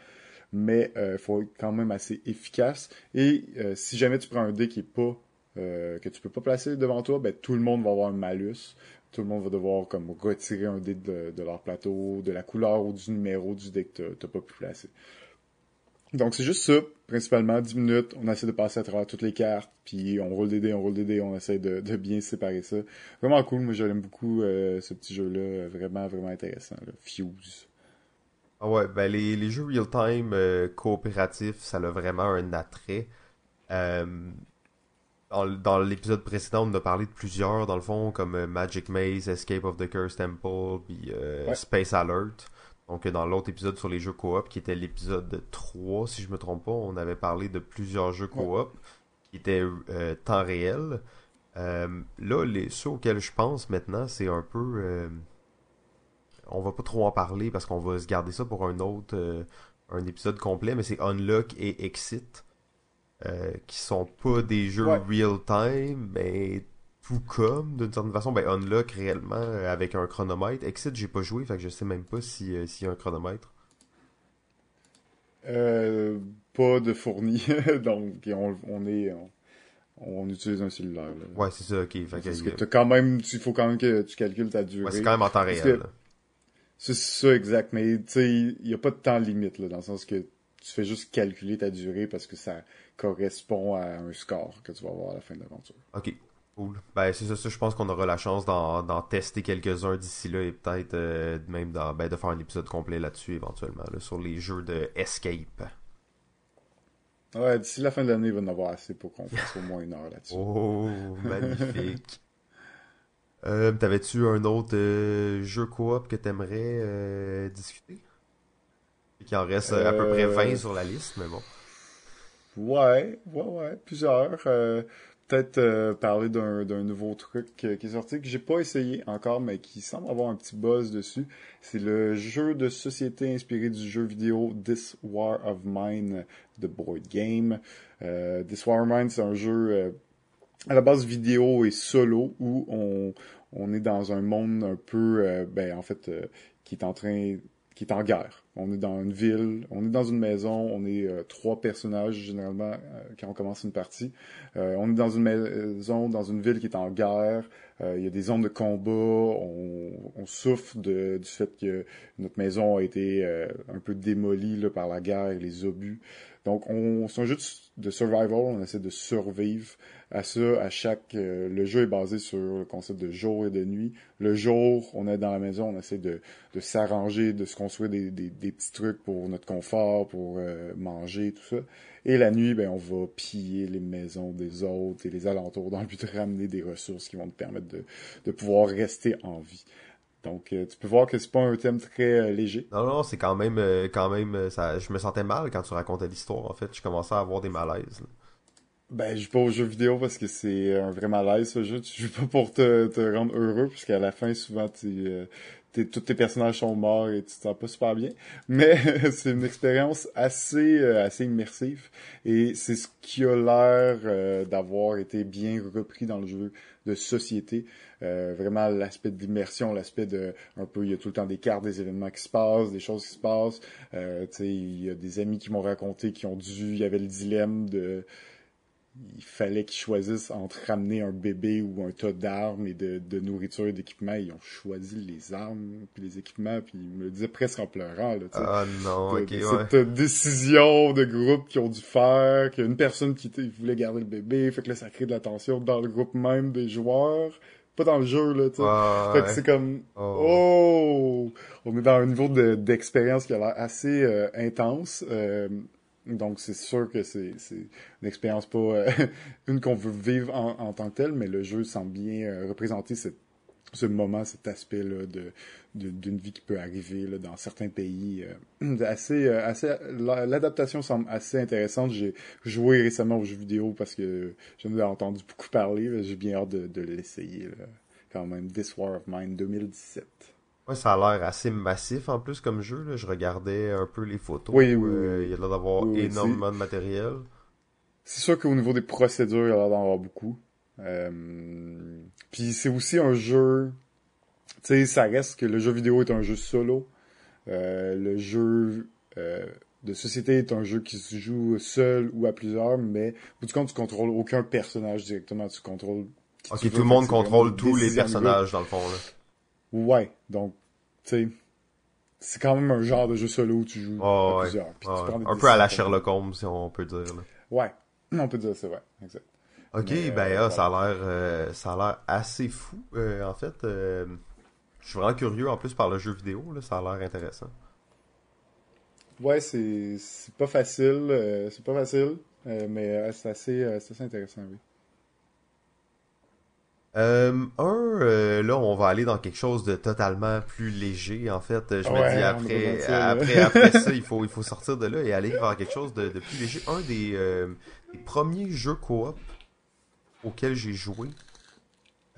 Mais il euh, faut être quand même assez efficace. Et euh, si jamais tu prends un dé qui est pas euh, que tu peux pas placer devant toi, ben tout le monde va avoir un malus tout le monde va devoir comme retirer un dé de, leur plateau, de la couleur ou du numéro du dé que t'as pas pu placer. Donc c'est juste ça, principalement 10 minutes, on essaie de passer à travers toutes les cartes, puis on roule des dés, on roule des dés, on essaie de, bien séparer ça. Vraiment cool, moi j'aime beaucoup euh, ce petit jeu-là, vraiment, vraiment intéressant, Fuse. Ah ouais, ben les, les jeux real-time euh, coopératifs, ça a vraiment un attrait. Euh, dans, l'épisode précédent, on a parlé de plusieurs, dans le fond, comme euh, Magic Maze, Escape of the Cursed Temple, puis euh, Space Alert. Donc, dans l'autre épisode sur les jeux coop, qui était l'épisode 3, si je me trompe pas, on avait parlé de plusieurs jeux coop qui étaient euh, temps réel. là, les, ceux auxquels je pense maintenant, c'est un peu... on va pas trop en parler parce qu'on va se garder ça pour un autre... un épisode complet, mais c'est Unlock et Exit. Euh, qui sont pas des jeux real-time, mais tout comme, d'une certaine façon, ben Unlock réellement euh, avec un chronomètre. Exit, j'ai pas joué, fait que je sais même pas s'il euh, y a un chronomètre. pas de fourni, donc on, est... On, utilise un cellulaire. Ouais, c'est ça, ok. Parce que quand même, il faut quand même que tu calcules ta durée. Ouais, c'est quand même en temps réel. C'est ça, exact. Mais tu sais, il n'y a pas de temps limite, là, dans le sens que tu fais juste calculer ta durée parce que ça correspond à un score que tu vas avoir à la fin de l'aventure. Ok, cool. Ben, c'est ça, je pense qu'on aura la chance d'en tester quelques-uns d'ici là et peut-être euh, même ben, de faire un épisode complet là-dessus éventuellement, sur les jeux de Escape. Ouais, d'ici la fin de l'année, il va en avoir assez pour qu'on fasse au moins une heure là-dessus. Oh, magnifique. euh, T'avais-tu un autre euh, jeu coop que t'aimerais discuter? Qui en reste à peu près 20 sur la liste, mais bon. Ouais, ouais, ouais, plusieurs. Euh, peut-être euh, parler d'un, nouveau truc qui est sorti que j'ai pas essayé encore, mais qui semble avoir un petit buzz dessus. C'est le jeu de société inspiré du jeu vidéo This War of Mine de Board Game. Euh, This War of Mine, c'est un jeu à la base vidéo et solo où on, on est dans un monde un peu, ben en fait, qui est en train qui est en guerre. On est dans une ville, on est dans une maison, on est euh, trois personnages généralement euh, quand on commence une partie. Euh, on est dans une maison, dans une ville qui est en guerre. il y a des zones de combat. On, souffre de, du fait que notre maison a été un peu démolie là, par la guerre et les obus. Donc, on, c'est un jeu survival, on essaie de survivre à ça. À chaque, euh, le jeu est basé sur le concept de jour et de nuit. Le jour, on est dans la maison, on essaie de, de s'arranger, de se construire des, des, petits trucs pour notre confort, pour euh, manger, tout ça. Et la nuit, ben, on va piller les maisons des autres et les alentours dans le but de ramener des ressources qui vont nous permettre de, de pouvoir rester en vie. Donc, euh, tu peux voir que c'est pas un thème très euh, léger. Non, non, c'est quand même, euh, quand même, ça, je me sentais mal quand tu racontais l'histoire. En fait, je commençais à avoir des malaises. Ben, je joue pas aux jeux vidéo parce que c'est un vrai malaise, ce jeu. Tu joues pas pour te, te rendre heureux, puisqu'à la fin, souvent, tu, tous tes personnages sont morts et tu te sens pas super bien. Mais c'est une expérience assez, assez immersive. Et c'est ce qui a l'air d'avoir été bien repris dans le jeu de société. Euh, vraiment l'aspect de l'immersion, l'aspect de un peu, il y a tout le temps des cartes, des événements qui se passent, des choses qui se passent. Euh, il y a des amis qui m'ont raconté qui ont dû, il y avait le dilemme de il fallait qu'ils choisissent entre ramener un bébé ou un tas d'armes et de, de nourriture et d'équipements. Ils ont choisi les armes puis les équipements, puis ils me le disaient presque en pleurant. Là, ah non, ok, Cette décision de groupe qu'ils ont dû faire, qu'il y a une personne qui voulait garder le bébé, fait que là, ça crée de la tension dans le groupe même des joueurs, pas dans le jeu, là, tu sais. Ouais, Fait que c'est comme, Oh. oh! On est dans un niveau de- d'expérience qui a l'air assez euh, intense. euh, donc, c'est sûr que c'est une expérience pas euh, une qu'on veut vivre en, en tant que telle, mais le jeu semble bien euh, représenter cette- ce moment, cet aspect-là de de- d'une vie qui peut arriver là, dans certains pays. euh, assez, euh, assez, la- l'adaptation semble assez intéressante. J'ai joué récemment aux jeux vidéo parce que j'en ai entendu beaucoup parler. J'ai bien hâte de, de l'essayer. Quand même, This War of Mine 2017. Ouais, ça a l'air assez massif en plus comme jeu. Là. Je regardais un peu les photos. Oui, oui, Euh, oui. Il y a l'air d'avoir Oui, énormément de matériel. C'est sûr qu'au niveau des procédures, il y a l'air d'en avoir beaucoup. Euh, Puis c'est aussi un jeu... Tu sais, ça reste que le jeu vidéo est un jeu solo. Euh, le jeu euh, de société est un jeu qui se joue seul ou à plusieurs, mais au bout du compte, tu contrôles aucun personnage directement. Tu contrôles... Ok, tout le monde contrôle tous les personnages dans le fond. Là. Ouais, donc, tu sais... C'est quand même un genre de jeu solo où tu joues Oh, à ouais. plusieurs. puis tu prends des un peu à la. Sherlock Holmes, si on peut dire. là. Ouais, on peut dire ça, ouais, exact. Ok, Mais, ben euh, ah, ça a l'air euh, ça a l'air assez fou. Euh, en fait, je suis vraiment curieux en plus par le jeu vidéo, là, ça a l'air intéressant. Ouais, c'est c'est pas facile, c'est pas facile, mais c'est assez, c'est assez intéressant, oui. Euh, un, euh, là, on va aller dans quelque chose de totalement plus léger. En fait, je me dis après, après, après ça, il faut, il faut sortir de là et aller vers quelque chose de, de plus léger. Un des, euh, des premiers jeux coop auxquels j'ai joué,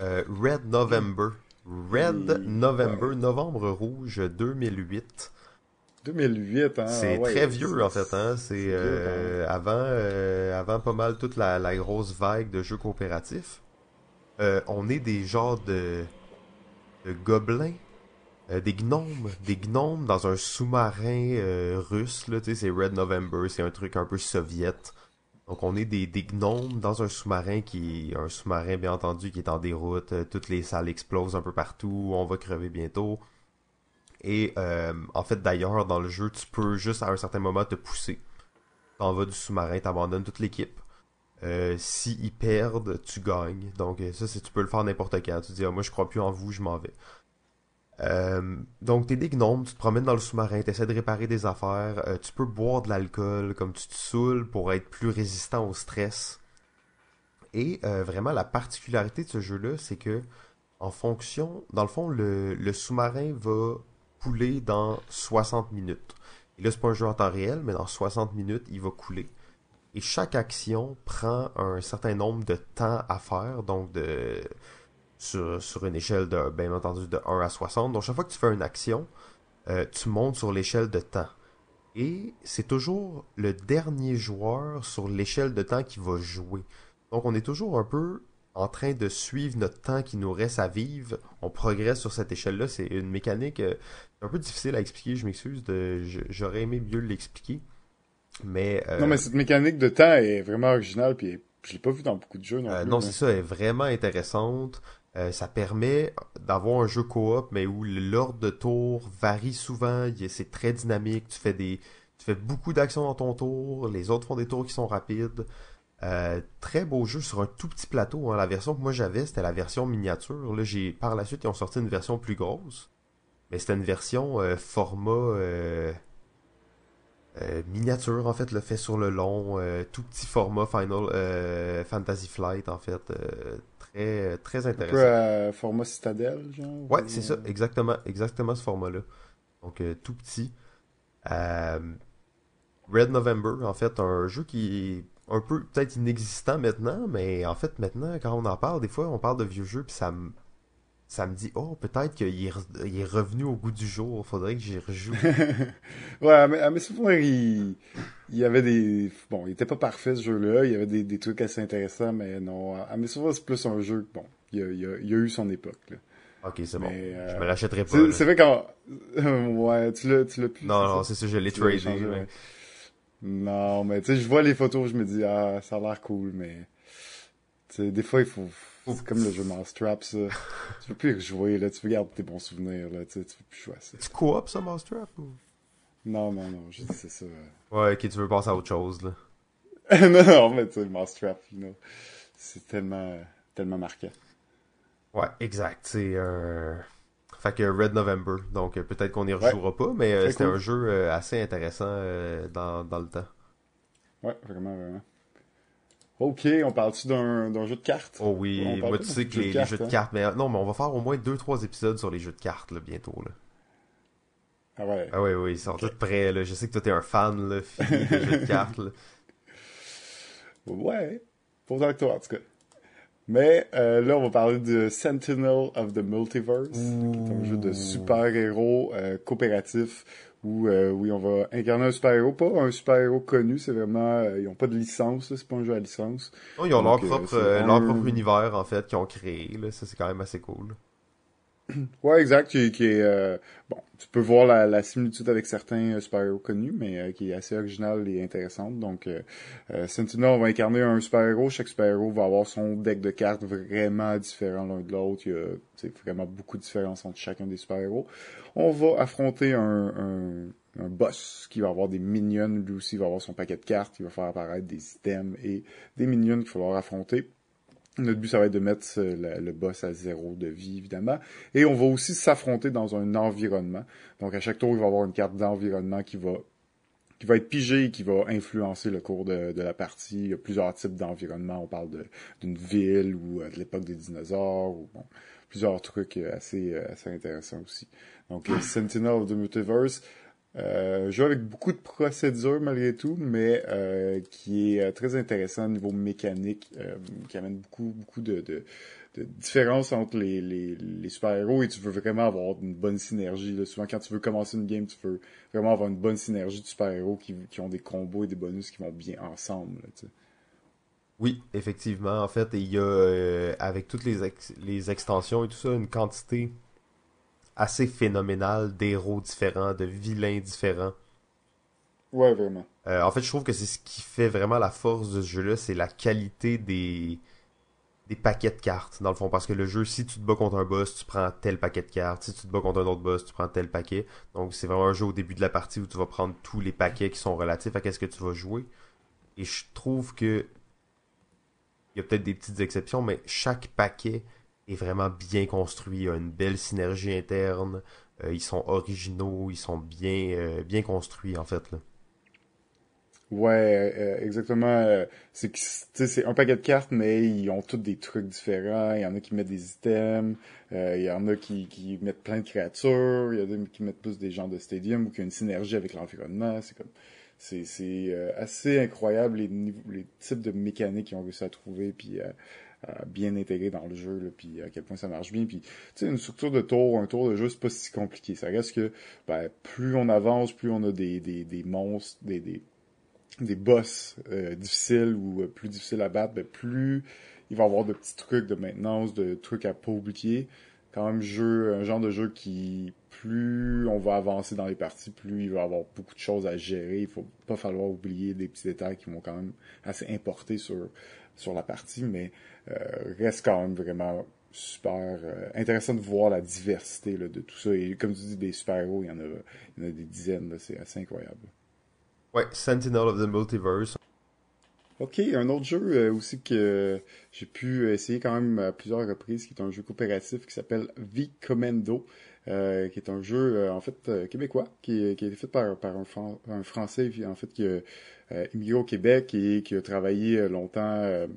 euh, Red November. Red Oui. November, Novembre Rouge 2008. 2008, hein. C'est ah ouais, très vieux en fait, hein. C'est euh, avant, euh, avant pas mal toute la, la grosse vague de jeux coopératifs. Euh, on est des genres de, gobelins, euh, des gnomes, des gnomes dans un sous-marin euh, russe. Là, c'est Red November, c'est un truc un peu soviète. Donc on est des, gnomes dans un sous-marin qui, un sous-marin bien entendu qui est en déroute. toutes les salles explosent un peu partout. On va crever bientôt. Et en fait, d'ailleurs, dans le jeu, tu peux juste à un certain moment te pousser. T'en vas du sous-marin, t'abandonnes toute l'équipe. Euh, si perdent, tu gagnes. Donc euh, ça, tu peux le faire n'importe quand. Tu dis, ah, moi je crois plus en vous, je m'en vais. Euh, donc t'es des gnomes, tu te promènes dans le sous-marin, t'essaies de réparer des affaires, tu peux boire de l'alcool comme tu te saoules pour être plus résistant au stress. Et vraiment la particularité de ce jeu-là, c'est que en fonction, dans le fond, le, le sous-marin va couler dans 60 minutes. Et là, c'est pas un jeu en temps réel, mais dans 60 minutes, il va couler. Et chaque action prend un certain nombre de temps à faire, donc sur, une échelle de, bien entendu, de 1 à 60. Donc chaque fois que tu fais une action, euh, tu montes sur l'échelle de temps. Et c'est toujours le dernier joueur sur l'échelle de temps qui va jouer. Donc on est toujours un peu en train de suivre notre temps qui nous reste à vivre. On progresse sur cette échelle-là. C'est une mécanique euh, un peu difficile à expliquer, je m'excuse. J'aurais aimé mieux l'expliquer. Mais, euh, Non, mais cette mécanique de temps est vraiment originale, puis je l'ai pas vu dans beaucoup de jeux non euh, plus. non, c'est ça, elle est vraiment intéressante. Euh, ça permet d'avoir un jeu coop, mais où l'ordre de tour varie souvent. C'est très dynamique. Tu fais des, tu fais beaucoup d'actions dans ton tour. Les autres font des tours qui sont rapides. Euh, très beau jeu sur un tout petit plateau. hein. La version que moi j'avais, c'était la version miniature. Là, j'ai par la suite ils ont sorti une version plus grosse, mais c'était une version euh, format euh, euh, miniature en fait, le fait sur le long, euh, tout petit format Final euh, Fantasy Flight en fait, très très Un peu intéressant. format citadelle, genre. Ouais, ou- c'est ça, exactement, exactement ce format-là. Donc euh, tout petit. Red November, en fait, un jeu qui est un peu peut-être inexistant maintenant, mais en fait maintenant, quand on en parle, des fois on parle de vieux jeux, puis ça me ça me dit oh peut-être qu'il est, re- il est revenu au goût du jour, faudrait que j'y rejoue. Ouais, à mes, à mes souvenirs, il, il y avait des... Bon, il était pas parfait, ce jeu-là. Il y avait des, des trucs assez intéressants, mais non. À mes souvenirs, c'est plus un jeu... Bon, il y a, il a, il a eu son époque, là. Ok, c'est bon. Mais, euh, Je me l'achèterai pas. C'est là. vrai quand... ouais, tu l'as tu l'as plus, Non, non, c'est ça, je l'ai tradé. mais- ouais. Non, mais tu sais, je vois les photos, je me dis, ah, ça a l'air cool, mais... Tu sais, des fois, il faut... C'est comme le jeu Mousetrap, ça. tu peux plus y rejouer, là. Tu veux garder tes bons souvenirs, là. Tu sais, tu peux plus jouer à ça. Tu coop ça, Mousetrap ou... Non, non, non, je dis c'est ça. Ouais, ok, tu veux passer à autre chose, là. non, non, mais tu sais, Mousetrap, you know, c'est tellement, tellement marquant. Ouais, exact. C'est un. Fait que Red November. Donc peut-être qu'on n'y rejouera pas, mais c'était un jeu assez intéressant dans, dans le temps. Ouais, vraiment, vraiment. Ok, on parle-tu d'un jeu de cartes? Oh oui, moi tu sais que les, jeux de hein? cartes, mais non, mais on va faire au moins 2-3 épisodes sur les jeux de cartes là, bientôt. Là. Ah ouais? Ah ouais, oui, ils sont tous prêts. Là. Je sais que toi t'es un fan là, des jeux de cartes. Là. Ouais, pour toi, en tout cas. Mais euh, là, on va parler de Sentinel of the Multiverse, qui est un jeu de super-héros euh, coopératif où euh, oui, on va incarner un super-héros, pas un super-héros connu, c'est vraiment ils n'ont pas de licence, c'est pas un jeu à licence. ils ont leur propre leur propre univers en fait qu'ils ont créé, là, ça c'est quand même assez cool. Ouais, exact, qui, est euh, bon, tu peux voir la, similitude avec certains euh, super-héros connus, mais euh, qui est assez original et intéressante. Donc, euh, Sentinel va incarner un super-héros. Chaque super-héros va avoir son deck de cartes vraiment différent l'un de l'autre. Il y a vraiment beaucoup de différences entre chacun des super-héros. On va affronter un, un, un, boss qui va avoir des minions. Lui aussi va avoir son paquet de cartes. Il va faire apparaître des items et des minions qu'il va falloir affronter. Notre but, ça va être de mettre euh, le boss à zéro de vie, évidemment. Et on va aussi s'affronter dans un environnement. Donc, à chaque tour, il va y avoir une carte d'environnement qui va qui va être pigée et qui va influencer le cours de, la partie. Il y a plusieurs types d'environnements. On parle d'une ville ou euh, de l'époque des dinosaures ou bon, plusieurs trucs euh, assez, assez intéressants aussi. Donc, Sentinel of the Multiverse, euh, jeu avec beaucoup de procédures malgré tout, mais euh, qui est euh, très intéressant au niveau mécanique, euh, qui amène beaucoup beaucoup de, de, de différences entre les, les, les super-héros et tu veux vraiment avoir une bonne synergie. Là. Souvent quand tu veux commencer une game, tu veux vraiment avoir une bonne synergie de super-héros qui, qui ont des combos et des bonus qui vont bien ensemble. Là, oui, effectivement. En fait, il y a avec toutes les, les extensions et tout ça, une quantité assez phénoménal d'héros différents, de vilains différents. Ouais, vraiment. Euh, en fait, je trouve que c'est ce qui fait vraiment la force de ce jeu-là, c'est la qualité des des paquets de cartes, dans le fond, parce que le jeu, si tu te bats contre un boss, tu prends tel paquet de cartes, si tu te bats contre un autre boss, tu prends tel paquet. Donc, c'est vraiment un jeu au début de la partie où tu vas prendre tous les paquets qui sont relatifs à qu'est-ce que tu vas jouer. Et je trouve que il y a peut-être des petites exceptions, mais chaque paquet est vraiment bien construit, il y a une belle synergie interne, euh, ils sont originaux, ils sont bien, euh, bien construits en fait. Là. Ouais, euh, exactement. c'est c'est un paquet de cartes, mais ils ont tous des trucs différents. Il y en a qui mettent des items, il y en a qui, qui mettent plein de créatures, il y en a qui mettent plus des genres de stadium ou qui ont une synergie avec l'environnement. C'est comme c'est assez incroyable les, les types de mécaniques qu'ils ont réussi à trouver puis bien intégré dans le jeu, là, puis à quel point ça marche bien. Puis, tu une structure de tour, un tour de jeu, c'est pas si compliqué. Ça reste que, ben, plus on avance, plus on a des, des, des monstres, des, des, des boss euh, difficiles ou euh, plus difficiles à battre, ben, plus il va y avoir de petits trucs de maintenance, de trucs à pas oublier. Quand même, jeu, un genre de jeu qui, plus on va avancer dans les parties, plus il va y avoir beaucoup de choses à gérer. Il faut pas falloir oublier des petits détails qui vont quand même assez importer sur sur la partie, mais euh, reste quand même vraiment super euh, intéressant de voir la diversité de tout ça. Et comme tu dis, des super-héros, il y en a, il y en a des dizaines, c'est assez incroyable. Ouais, Sentinel of the Multiverse. Ok, un autre jeu euh, aussi que j'ai pu essayer quand même à plusieurs reprises, qui est un jeu coopératif qui s'appelle V-Commando, qui est un jeu en fait québécois, qui, qui a été fait par, par un, Français en fait qui euh, immigré au Québec et qui a travaillé euh, longtemps euh,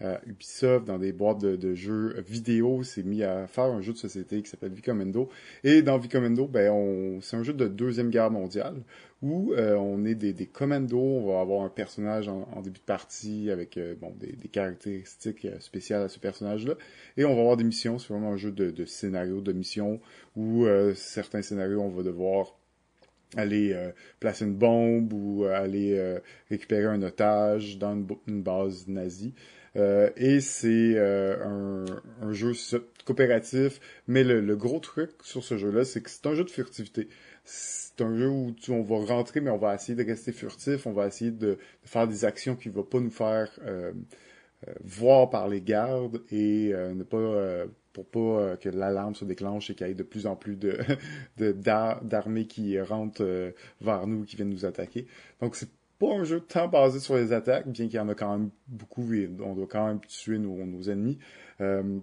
à Ubisoft dans des boîtes de, jeux vidéo, s'est mis à faire un jeu de société qui s'appelle Vicomendo. Et dans Vicomendo, ben, c'est un jeu de deuxième guerre mondiale où on est des, des commandos, on va avoir un personnage en, début de partie avec bon des, caractéristiques spéciales à ce personnage-là, et on va avoir des missions. C'est vraiment un jeu de, de scénario, de mission où certains scénarios on va devoir aller euh, placer une bombe ou euh, aller euh, récupérer un otage dans une, base nazie. et c'est un, un, jeu coopératif, mais le, gros truc sur ce jeu-là, c'est que c'est un jeu de furtivité. C'est un jeu où tu, on va rentrer, mais on va essayer de rester furtif, on va essayer de, faire des actions qui ne vont pas nous faire voir par les gardes et ne pas pour pas euh, que l'alarme se déclenche et qu'il y ait de plus en plus de d'armées qui rentrent euh, vers nous, qui viennent nous attaquer. Donc c'est pas un jeu tant basé sur les attaques, bien qu'il y en a quand même beaucoup et on doit quand même tuer nos, nos ennemis. Euh,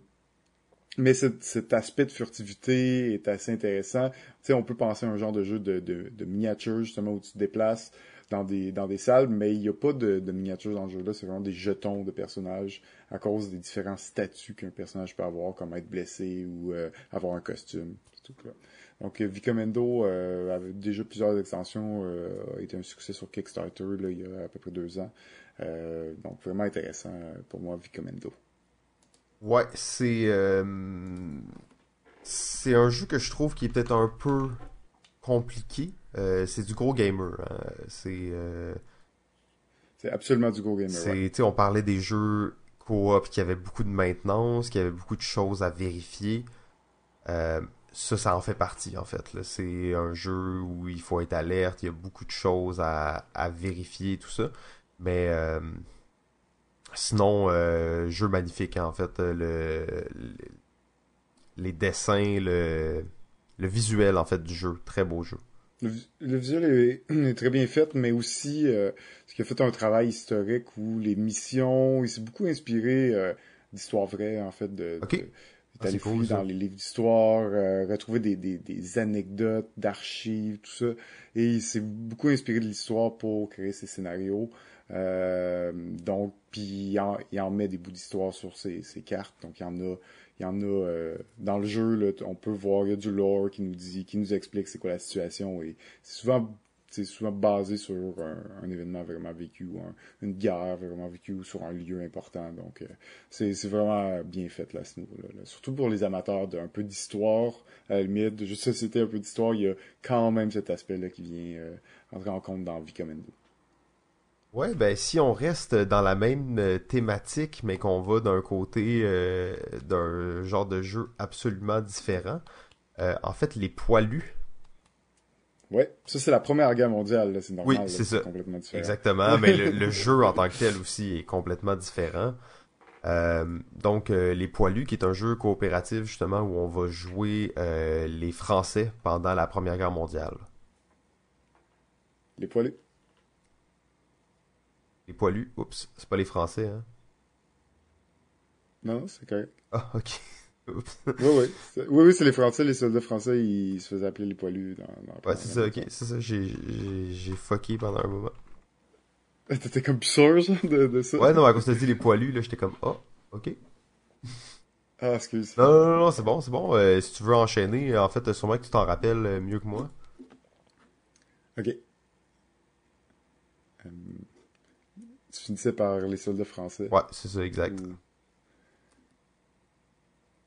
mais cet, aspect de furtivité est assez intéressant. Tu sais, on peut penser à un genre de jeu de, de, de miniature, justement, où tu te déplaces dans des, dans des salles, mais il n'y a pas de, miniatures dans le jeu-là. C'est vraiment des jetons de personnages à cause des différents statuts qu'un personnage peut avoir, comme être blessé ou euh, avoir un costume. Donc, euh, Vicomendo euh, avait déjà plusieurs extensions, euh, a été un succès sur Kickstarter il y a à peu près deux ans. Donc, vraiment intéressant pour moi, Vicomendo. Ouais, c'est c'est un jeu que je trouve qui est peut-être un peu compliqué. C'est du gros gamer. Hein. C'est c'est absolument du gros gamer. On parlait des jeux coop qui avaient beaucoup de maintenance, qui avaient beaucoup de choses à vérifier. Euh, ça, ça en fait partie, en fait. C'est un jeu où il faut être alerte, il y a beaucoup de choses à, à vérifier, tout ça. Mais euh, sinon, euh, jeu magnifique, en fait. Le, les dessins, le, le visuel, en fait, du jeu. Très beau jeu. Le, visuel est, très bien fait, mais aussi, euh, ce qui a fait un travail historique où les missions, il s'est beaucoup inspiré euh, d'histoires vraies, en fait, de, ah, aller fouiller dans les livres d'histoire, euh, retrouver des, des, des anecdotes, d'archives, tout ça. Et il s'est beaucoup inspiré de l'histoire pour créer ses scénarios. Euh, donc, puis il en, il en, met des bouts d'histoire sur ses, ses, cartes. Donc, il y en a, il y en a euh, dans le jeu. Là, on peut voir il y a du lore qui nous dit, qui nous explique c'est quoi la situation. Et c'est souvent c'est souvent basé sur un, événement vraiment vécu ou une guerre vraiment vécue ou sur un lieu important. Donc, euh, c'est vraiment bien fait là, ce niveau-là. Surtout pour les amateurs d'un peu d'histoire, à la limite, de juste société, un peu d'histoire, il y a quand même cet aspect-là qui vient euh, entrer en compte dans Vicomendo. Ouais, ben si on reste dans la même euh, thématique, mais qu'on va d'un côté d'un genre de jeu absolument différent, en fait, les poilus Ouais, ça c'est la première guerre mondiale, c'est normal. Oui, c'est ça. Complètement différent. Exactement, mais le, jeu en tant que tel aussi est complètement différent. Euh, donc euh, les poilus, qui est un jeu coopératif justement où on va jouer euh, les Français pendant la Première Guerre mondiale. Les poilus? Les poilus, oups, c'est pas les Français, hein. Non, c'est correct. Ah, ok oui, oui. Oui, oui, c'est les Français, les soldats français, ils se faisaient appeler les poilus dans, dans Ouais, c'est ça, ok. C'est ça, j'ai, j'ai, fucké pendant un moment. T'étais comme sûr, de, de ça? Ouais, non, quand tu dit les poilus, là, j'étais comme, oh, ok. Ah, excuse. Non, non, non, c'est bon, c'est bon. Euh, si tu veux enchaîner, en fait, sûrement que tu t'en rappelles euh, mieux que moi. Ok. Euh, tu finissais par les soldats français. Ouais, c'est ça, exact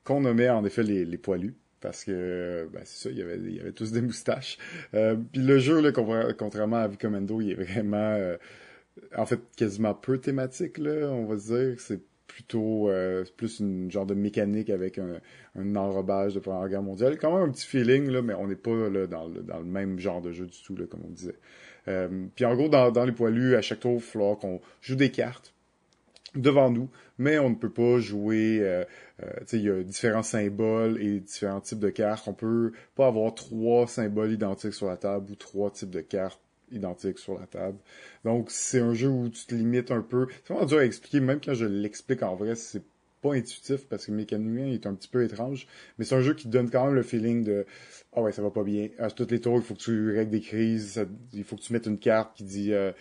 qu'on nommait en effet les, les poilus parce que ben, c'est ça, il y avait, il y avait tous des moustaches. Euh, puis le jeu, là, contrairement à Vicomendo, il est vraiment, euh, en fait, quasiment peu thématique, là, on va dire. C'est plutôt euh, plus une genre de mécanique avec un, un enrobage de Première Guerre mondiale. Quand même un petit feeling, là, mais on n'est pas là, dans, le, dans le même genre de jeu du tout, là, comme on disait. Euh, puis en gros, dans, dans les poilus, à chaque tour, il va falloir qu'on joue des cartes devant nous, mais on ne peut pas jouer. Euh, euh, il y a différents symboles et différents types de cartes. On peut pas avoir trois symboles identiques sur la table ou trois types de cartes identiques sur la table. Donc c'est un jeu où tu te limites un peu. C'est vraiment dur à expliquer, même quand je l'explique en vrai, c'est pas intuitif parce que mécaniquement il est un petit peu étrange, mais c'est un jeu qui donne quand même le feeling de ah ouais ça va pas bien. À tous les tours il faut que tu règles des crises, il faut que tu mettes une carte qui dit euh,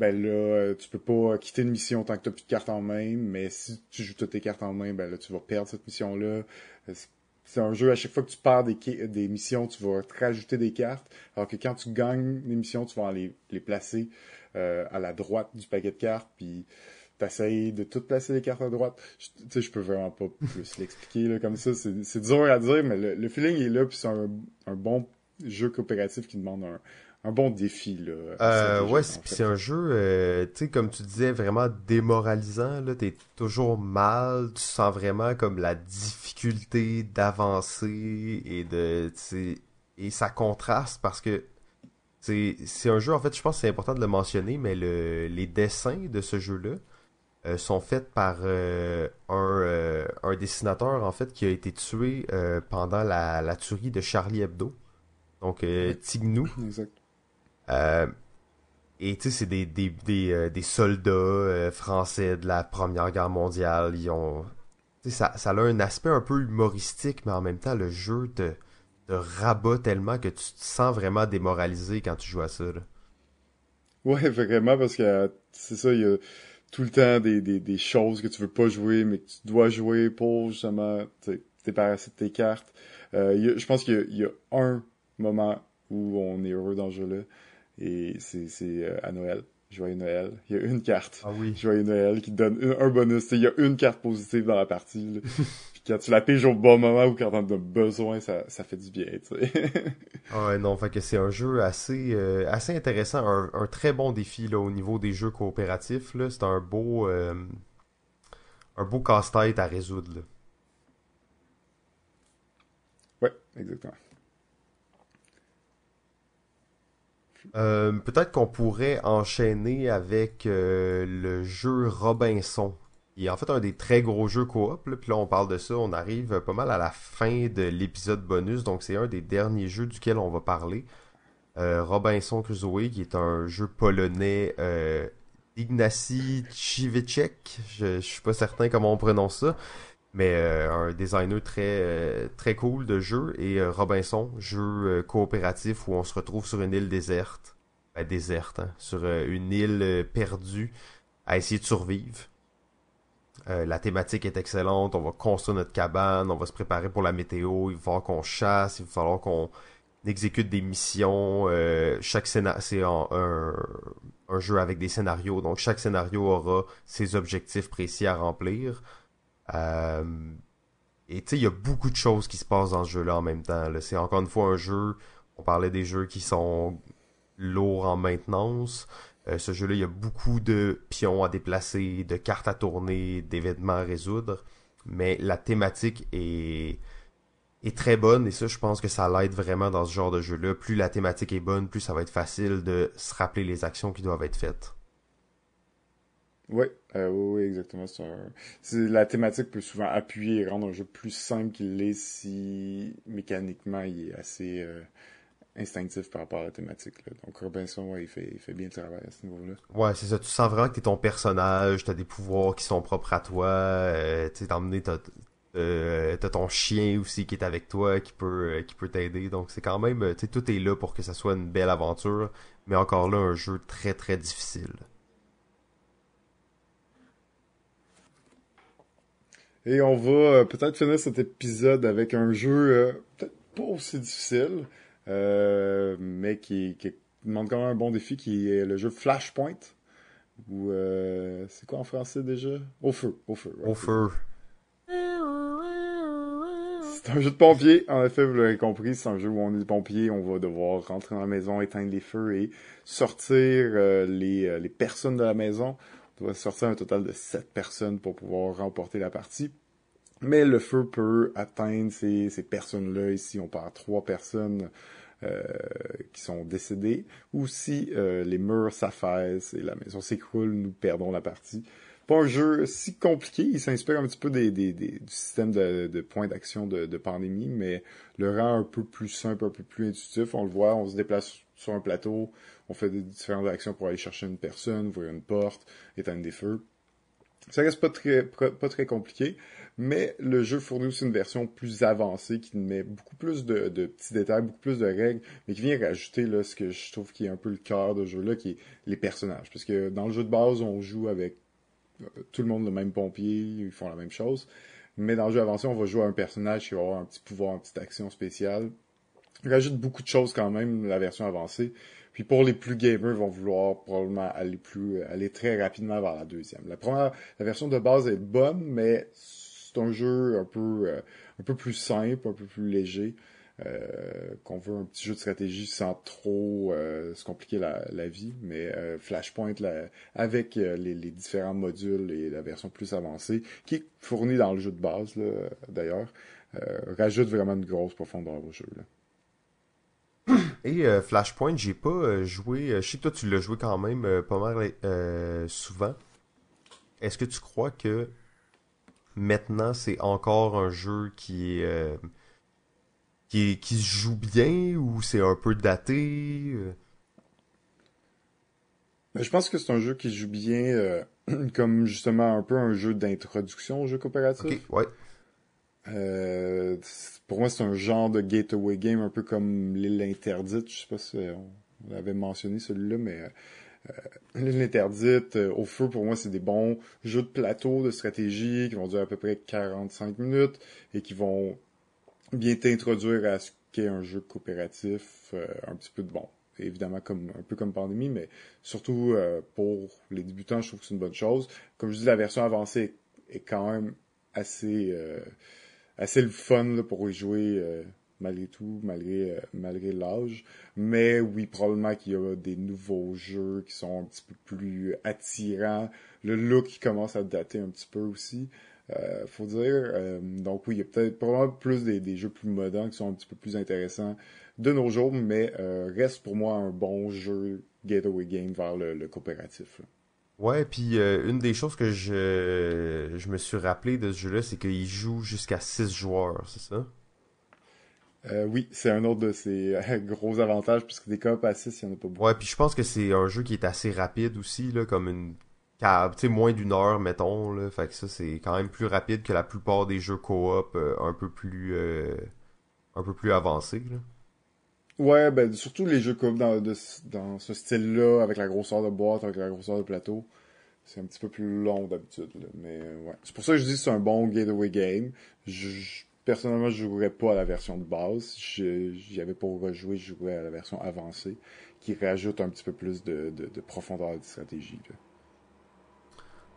ben là, euh, tu peux pas quitter une mission tant que tu n'as plus de cartes en main, mais si tu joues toutes tes cartes en main, ben là, tu vas perdre cette mission-là. Euh, c'est un jeu, à chaque fois que tu perds des, missions, tu vas te rajouter des cartes, alors que quand tu gagnes des missions, tu vas les, les placer euh, à la droite du paquet de cartes, puis t'essayes de tout placer les cartes à droite. Tu sais, je peux vraiment pas plus l'expliquer comme ça. C'est dur à dire, mais le, feeling est là, puis c'est un, un bon jeu coopératif qui demande un, un bon défi là. Euh, ouais, c'est un jeu, euh, tu sais, comme tu disais, vraiment démoralisant. Là, t'es toujours mal, tu sens vraiment comme la difficulté d'avancer et de, et ça contraste parce que c'est c'est un jeu en fait, je pense que c'est important de le mentionner, mais le, les dessins de ce jeu-là euh, sont faits par euh, un, un dessinateur en fait qui a été tué pendant la, la tuerie de Charlie Hebdo. Donc Tignou. Exact. Euh, et tu sais, c'est des, des, des, euh, soldats euh, français de la Première Guerre mondiale. Ils ont, ça, ça a un aspect un peu humoristique, mais en même temps, le jeu te, te rabat tellement que tu te sens vraiment démoralisé quand tu joues à ça. Là. Ouais, vraiment, parce que c'est ça, il y a tout le temps des, des, des choses que tu veux pas jouer, mais que tu dois jouer pour justement débarrasser de tes cartes. Je pense qu'il y, y, a un moment où on est heureux dans ce jeu-là, et c'est euh, à Noël. Joyeux Noël. Il y a une carte. Ah oui. Joyeux Noël qui donne un, bonus. Il y a une carte positive dans la partie. Puis quand tu la piges au bon moment ou quand t'en as besoin, ça, ça fait du bien, ah ouais, non, fait que c'est un jeu assez, euh, assez intéressant. Un, un, très bon défi là, au niveau des jeux coopératifs. Là. C'est un beau, euh, un beau casse-tête à résoudre. Là. Ouais, exactement. Euh, peut-être qu'on pourrait enchaîner avec euh, le jeu Robinson. Il est en fait un des très gros jeux coop. Là, puis là, on parle de ça. On arrive pas mal à la fin de l'épisode bonus. Donc, c'est un des derniers jeux duquel on va parler. Euh, Robinson Crusoe, qui est un jeu polonais Ignacy Civicek. Je, je suis pas certain comment on prononce ça mais euh, un designer très euh, très cool de jeu. Et euh, Robinson jeu coopératif où on se retrouve sur une île déserte. Ben, déserte hein, sur une île perdue à essayer de survivre. La thématique est excellente. On va construire notre cabane. On va se préparer pour la météo. Il va falloir qu'on chasse. Il va falloir qu'on exécute des missions. Chaque scénario c'est un, un jeu avec des scénarios. Donc chaque scénario aura ses objectifs précis à remplir euh, et tu sais, il y a beaucoup de choses qui se passent dans ce jeu-là en même temps. C'est encore une fois un jeu, on parlait des jeux qui sont lourds en maintenance. Euh, ce jeu-là, il y a beaucoup de pions à déplacer, de cartes à tourner, d'événements à résoudre. Mais la thématique est, est très bonne et ça, je pense que ça l'aide vraiment dans ce genre de jeu-là. Plus la thématique est bonne, plus ça va être facile de se rappeler les actions qui doivent être faites. Oui, euh, oui, exactement. La thématique peut souvent appuyer et rendre un jeu plus simple qu'il l'est si mécaniquement il est assez euh, instinctif par rapport à la thématique. Donc Robinson, il, fait, bien le travail à ce niveau-là. Ouais, c'est ça. Tu sens vraiment que t'es ton personnage, t'as des pouvoirs qui sont propres à toi. Euh, tu t'as euh, t'as ton chien aussi qui est avec toi, qui peut qui peut t'aider. Donc c'est quand même, tu tout est là pour que ça soit une belle aventure. Mais encore là, un jeu très très difficile. Et on va euh, peut-être finir cet épisode avec un jeu euh, peut-être pas aussi difficile, euh, mais qui, qui, demande quand même un bon défi, qui est le jeu Flashpoint. Ou c'est quoi en français déjà? Au feu, au feu. Au feu. C'est un jeu de pompier, en effet, vous l'avez compris, c'est un jeu où on est des pompiers, on va devoir rentrer dans la maison, éteindre les feux et sortir les, les personnes de la maison on va sortir un total de 7 personnes pour pouvoir remporter la partie. Mais le feu peut atteindre ces, personnes-là. Ici, on parle trois personnes euh, qui sont décédées. Ou si euh, les murs s'affaissent et la maison s'écroule, nous perdons la partie. Pas un jeu si compliqué. Il s'inspire un petit peu du système de, de points d'action de, de pandémie, mais le rend un peu plus simple, un peu plus intuitif. On le voit, on se déplace sur un plateau, on fait des différentes actions pour aller chercher une personne, ouvrir une porte, éteindre des feux. Ça reste pas très, compliqué, mais le jeu fournit aussi une version plus avancée qui met beaucoup plus de, petits détails, beaucoup plus de règles, mais qui vient rajouter là, ce que je trouve qui est un peu le cœur de jeu-là, qui est les personnages. Parce que dans le jeu de base, on joue avec euh, tout le monde le même pompier, ils font la même chose. Mais dans le jeu avancé, on va jouer à un personnage qui va avoir un petit pouvoir, une petite action spéciale. Il rajoute beaucoup de choses quand même, la version avancée. Puis pour les plus gamers, vont vouloir probablement aller plus, aller très rapidement vers la deuxième. La première, la version de base est bonne, mais c'est un jeu un peu, euh, un peu plus simple, un peu plus léger. Euh, qu'on veut un petit jeu de stratégie sans trop euh, se compliquer la, la vie, mais euh, Flashpoint avec euh, les, les, différents modules et la version plus avancée, qui est fournie dans le jeu de base d'ailleurs, rajoute vraiment une grosse profondeur au jeu. Là. Et euh, Flashpoint, j'ai pas euh, joué. Euh, je sais que toi, tu l'as joué quand même pas mal souvent. Est-ce que tu crois que maintenant, c'est encore un jeu qui est, qui, qui se joue bien ou c'est un peu daté je pense que c'est un jeu qui joue bien comme justement un peu un jeu d'introduction au jeu coopératif. ouais. Euh, pour moi, c'est un genre de gateway game, un peu comme l'île interdite. Je sais pas si on l'avait mentionné celui-là, mais euh, l'île interdite, au feu, pour moi, c'est des bons jeux de plateau, de stratégie qui vont durer à peu près 45 minutes et qui vont bien t'introduire à ce qu'est un jeu coopératif, un petit peu de bon évidemment comme un peu comme pandémie, mais surtout euh, pour les débutants, je trouve que c'est une bonne chose. Comme je dis, la version avancée est quand même assez euh, assez le fun pour y jouer euh, malgré tout, malgré malgré l'âge. Mais oui, probablement qu'il y a des nouveaux jeux qui sont un petit peu plus attirants. Le look commence à dater un petit peu aussi. Euh, faut dire. donc oui, il y a peut-être probablement plus des, des, jeux plus modernes qui sont un petit peu plus intéressants de nos jours, mais euh, reste pour moi un bon jeu gateway game vers le, coopératif. Ouais, puis euh, une des choses que je, je me suis rappelé de ce jeu-là, c'est qu'il joue jusqu'à 6 joueurs, c'est ça? Euh, oui, c'est un autre de ses gros avantages, puisque des coop à 6, il n'y en a pas beaucoup. Ouais, puis je pense que c'est un jeu qui est assez rapide aussi, là, comme une tu sais, moins d'une heure, mettons, là. Fait que ça, c'est quand même plus rapide que la plupart des jeux coop un peu plus un peu plus avancés, là. Ouais, ben surtout les jeux coop dans, ce style-là, avec la grosseur de boîte, avec la grosseur de plateau, c'est un petit peu plus long d'habitude. Mais euh, c'est pour ça que je dis que c'est un bon gateway game. Je, personnellement, je jouerais pas à la version de base. J'y avais pour rejouer, je jouerais à la version avancée, qui rajoute un petit peu plus de profondeur de stratégie.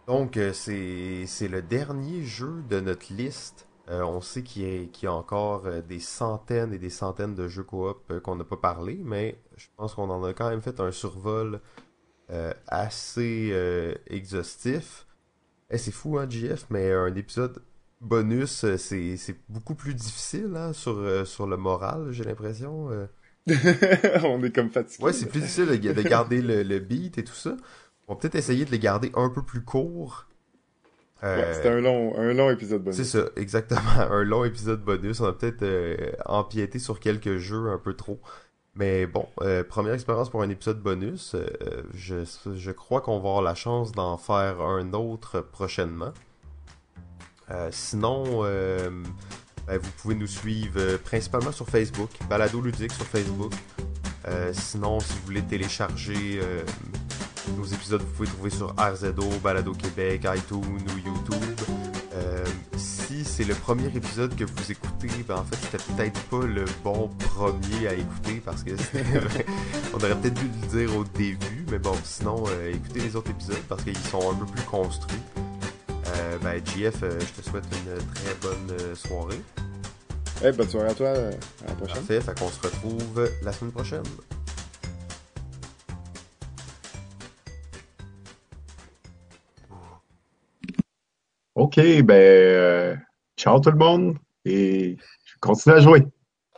Donc, euh, c'est le dernier jeu de notre liste euh, on sait qu'il y, a encore euh, des centaines et des centaines de jeux coop euh, qu'on n'a pas parlé, mais je pense qu'on en a quand même fait un survol assez exhaustif. Eh, c'est fou, hein, JF, mais un épisode bonus, c'est beaucoup plus difficile hein, sur, sur le moral, j'ai l'impression. on est comme fatigué. Ouais, c'est plus difficile de, garder le, le, beat et tout ça. On va peut-être essayer de les garder un peu plus courts euh, c'était un long, un long épisode bonus. C'est ça, exactement. Un long épisode bonus. On a peut-être euh, empiété sur quelques jeux un peu trop. Mais bon, euh, première expérience pour un épisode bonus. je, je crois qu'on va avoir la chance d'en faire un autre prochainement. sinon, ben, vous pouvez nous suivre principalement sur Facebook, Balado Ludique sur Facebook. sinon, si vous voulez télécharger nos épisodes, vous pouvez trouver sur RZO, Balado Québec, iTunes ou YouTube. Euh, si c'est le premier épisode que vous écoutez, ben en fait, c'était peut-être pas le bon premier à écouter parce que on aurait peut-être dû le dire au début, mais bon, sinon, euh, écoutez les autres épisodes parce qu'ils sont un peu plus construits. Euh, ben, JF, je te souhaite une très bonne soirée. Eh, bonne soirée à toi, à la prochaine. Parfait, fait qu'on se retrouve la semaine prochaine. OK, ben, euh, ciao tout le monde et je continue à jouer.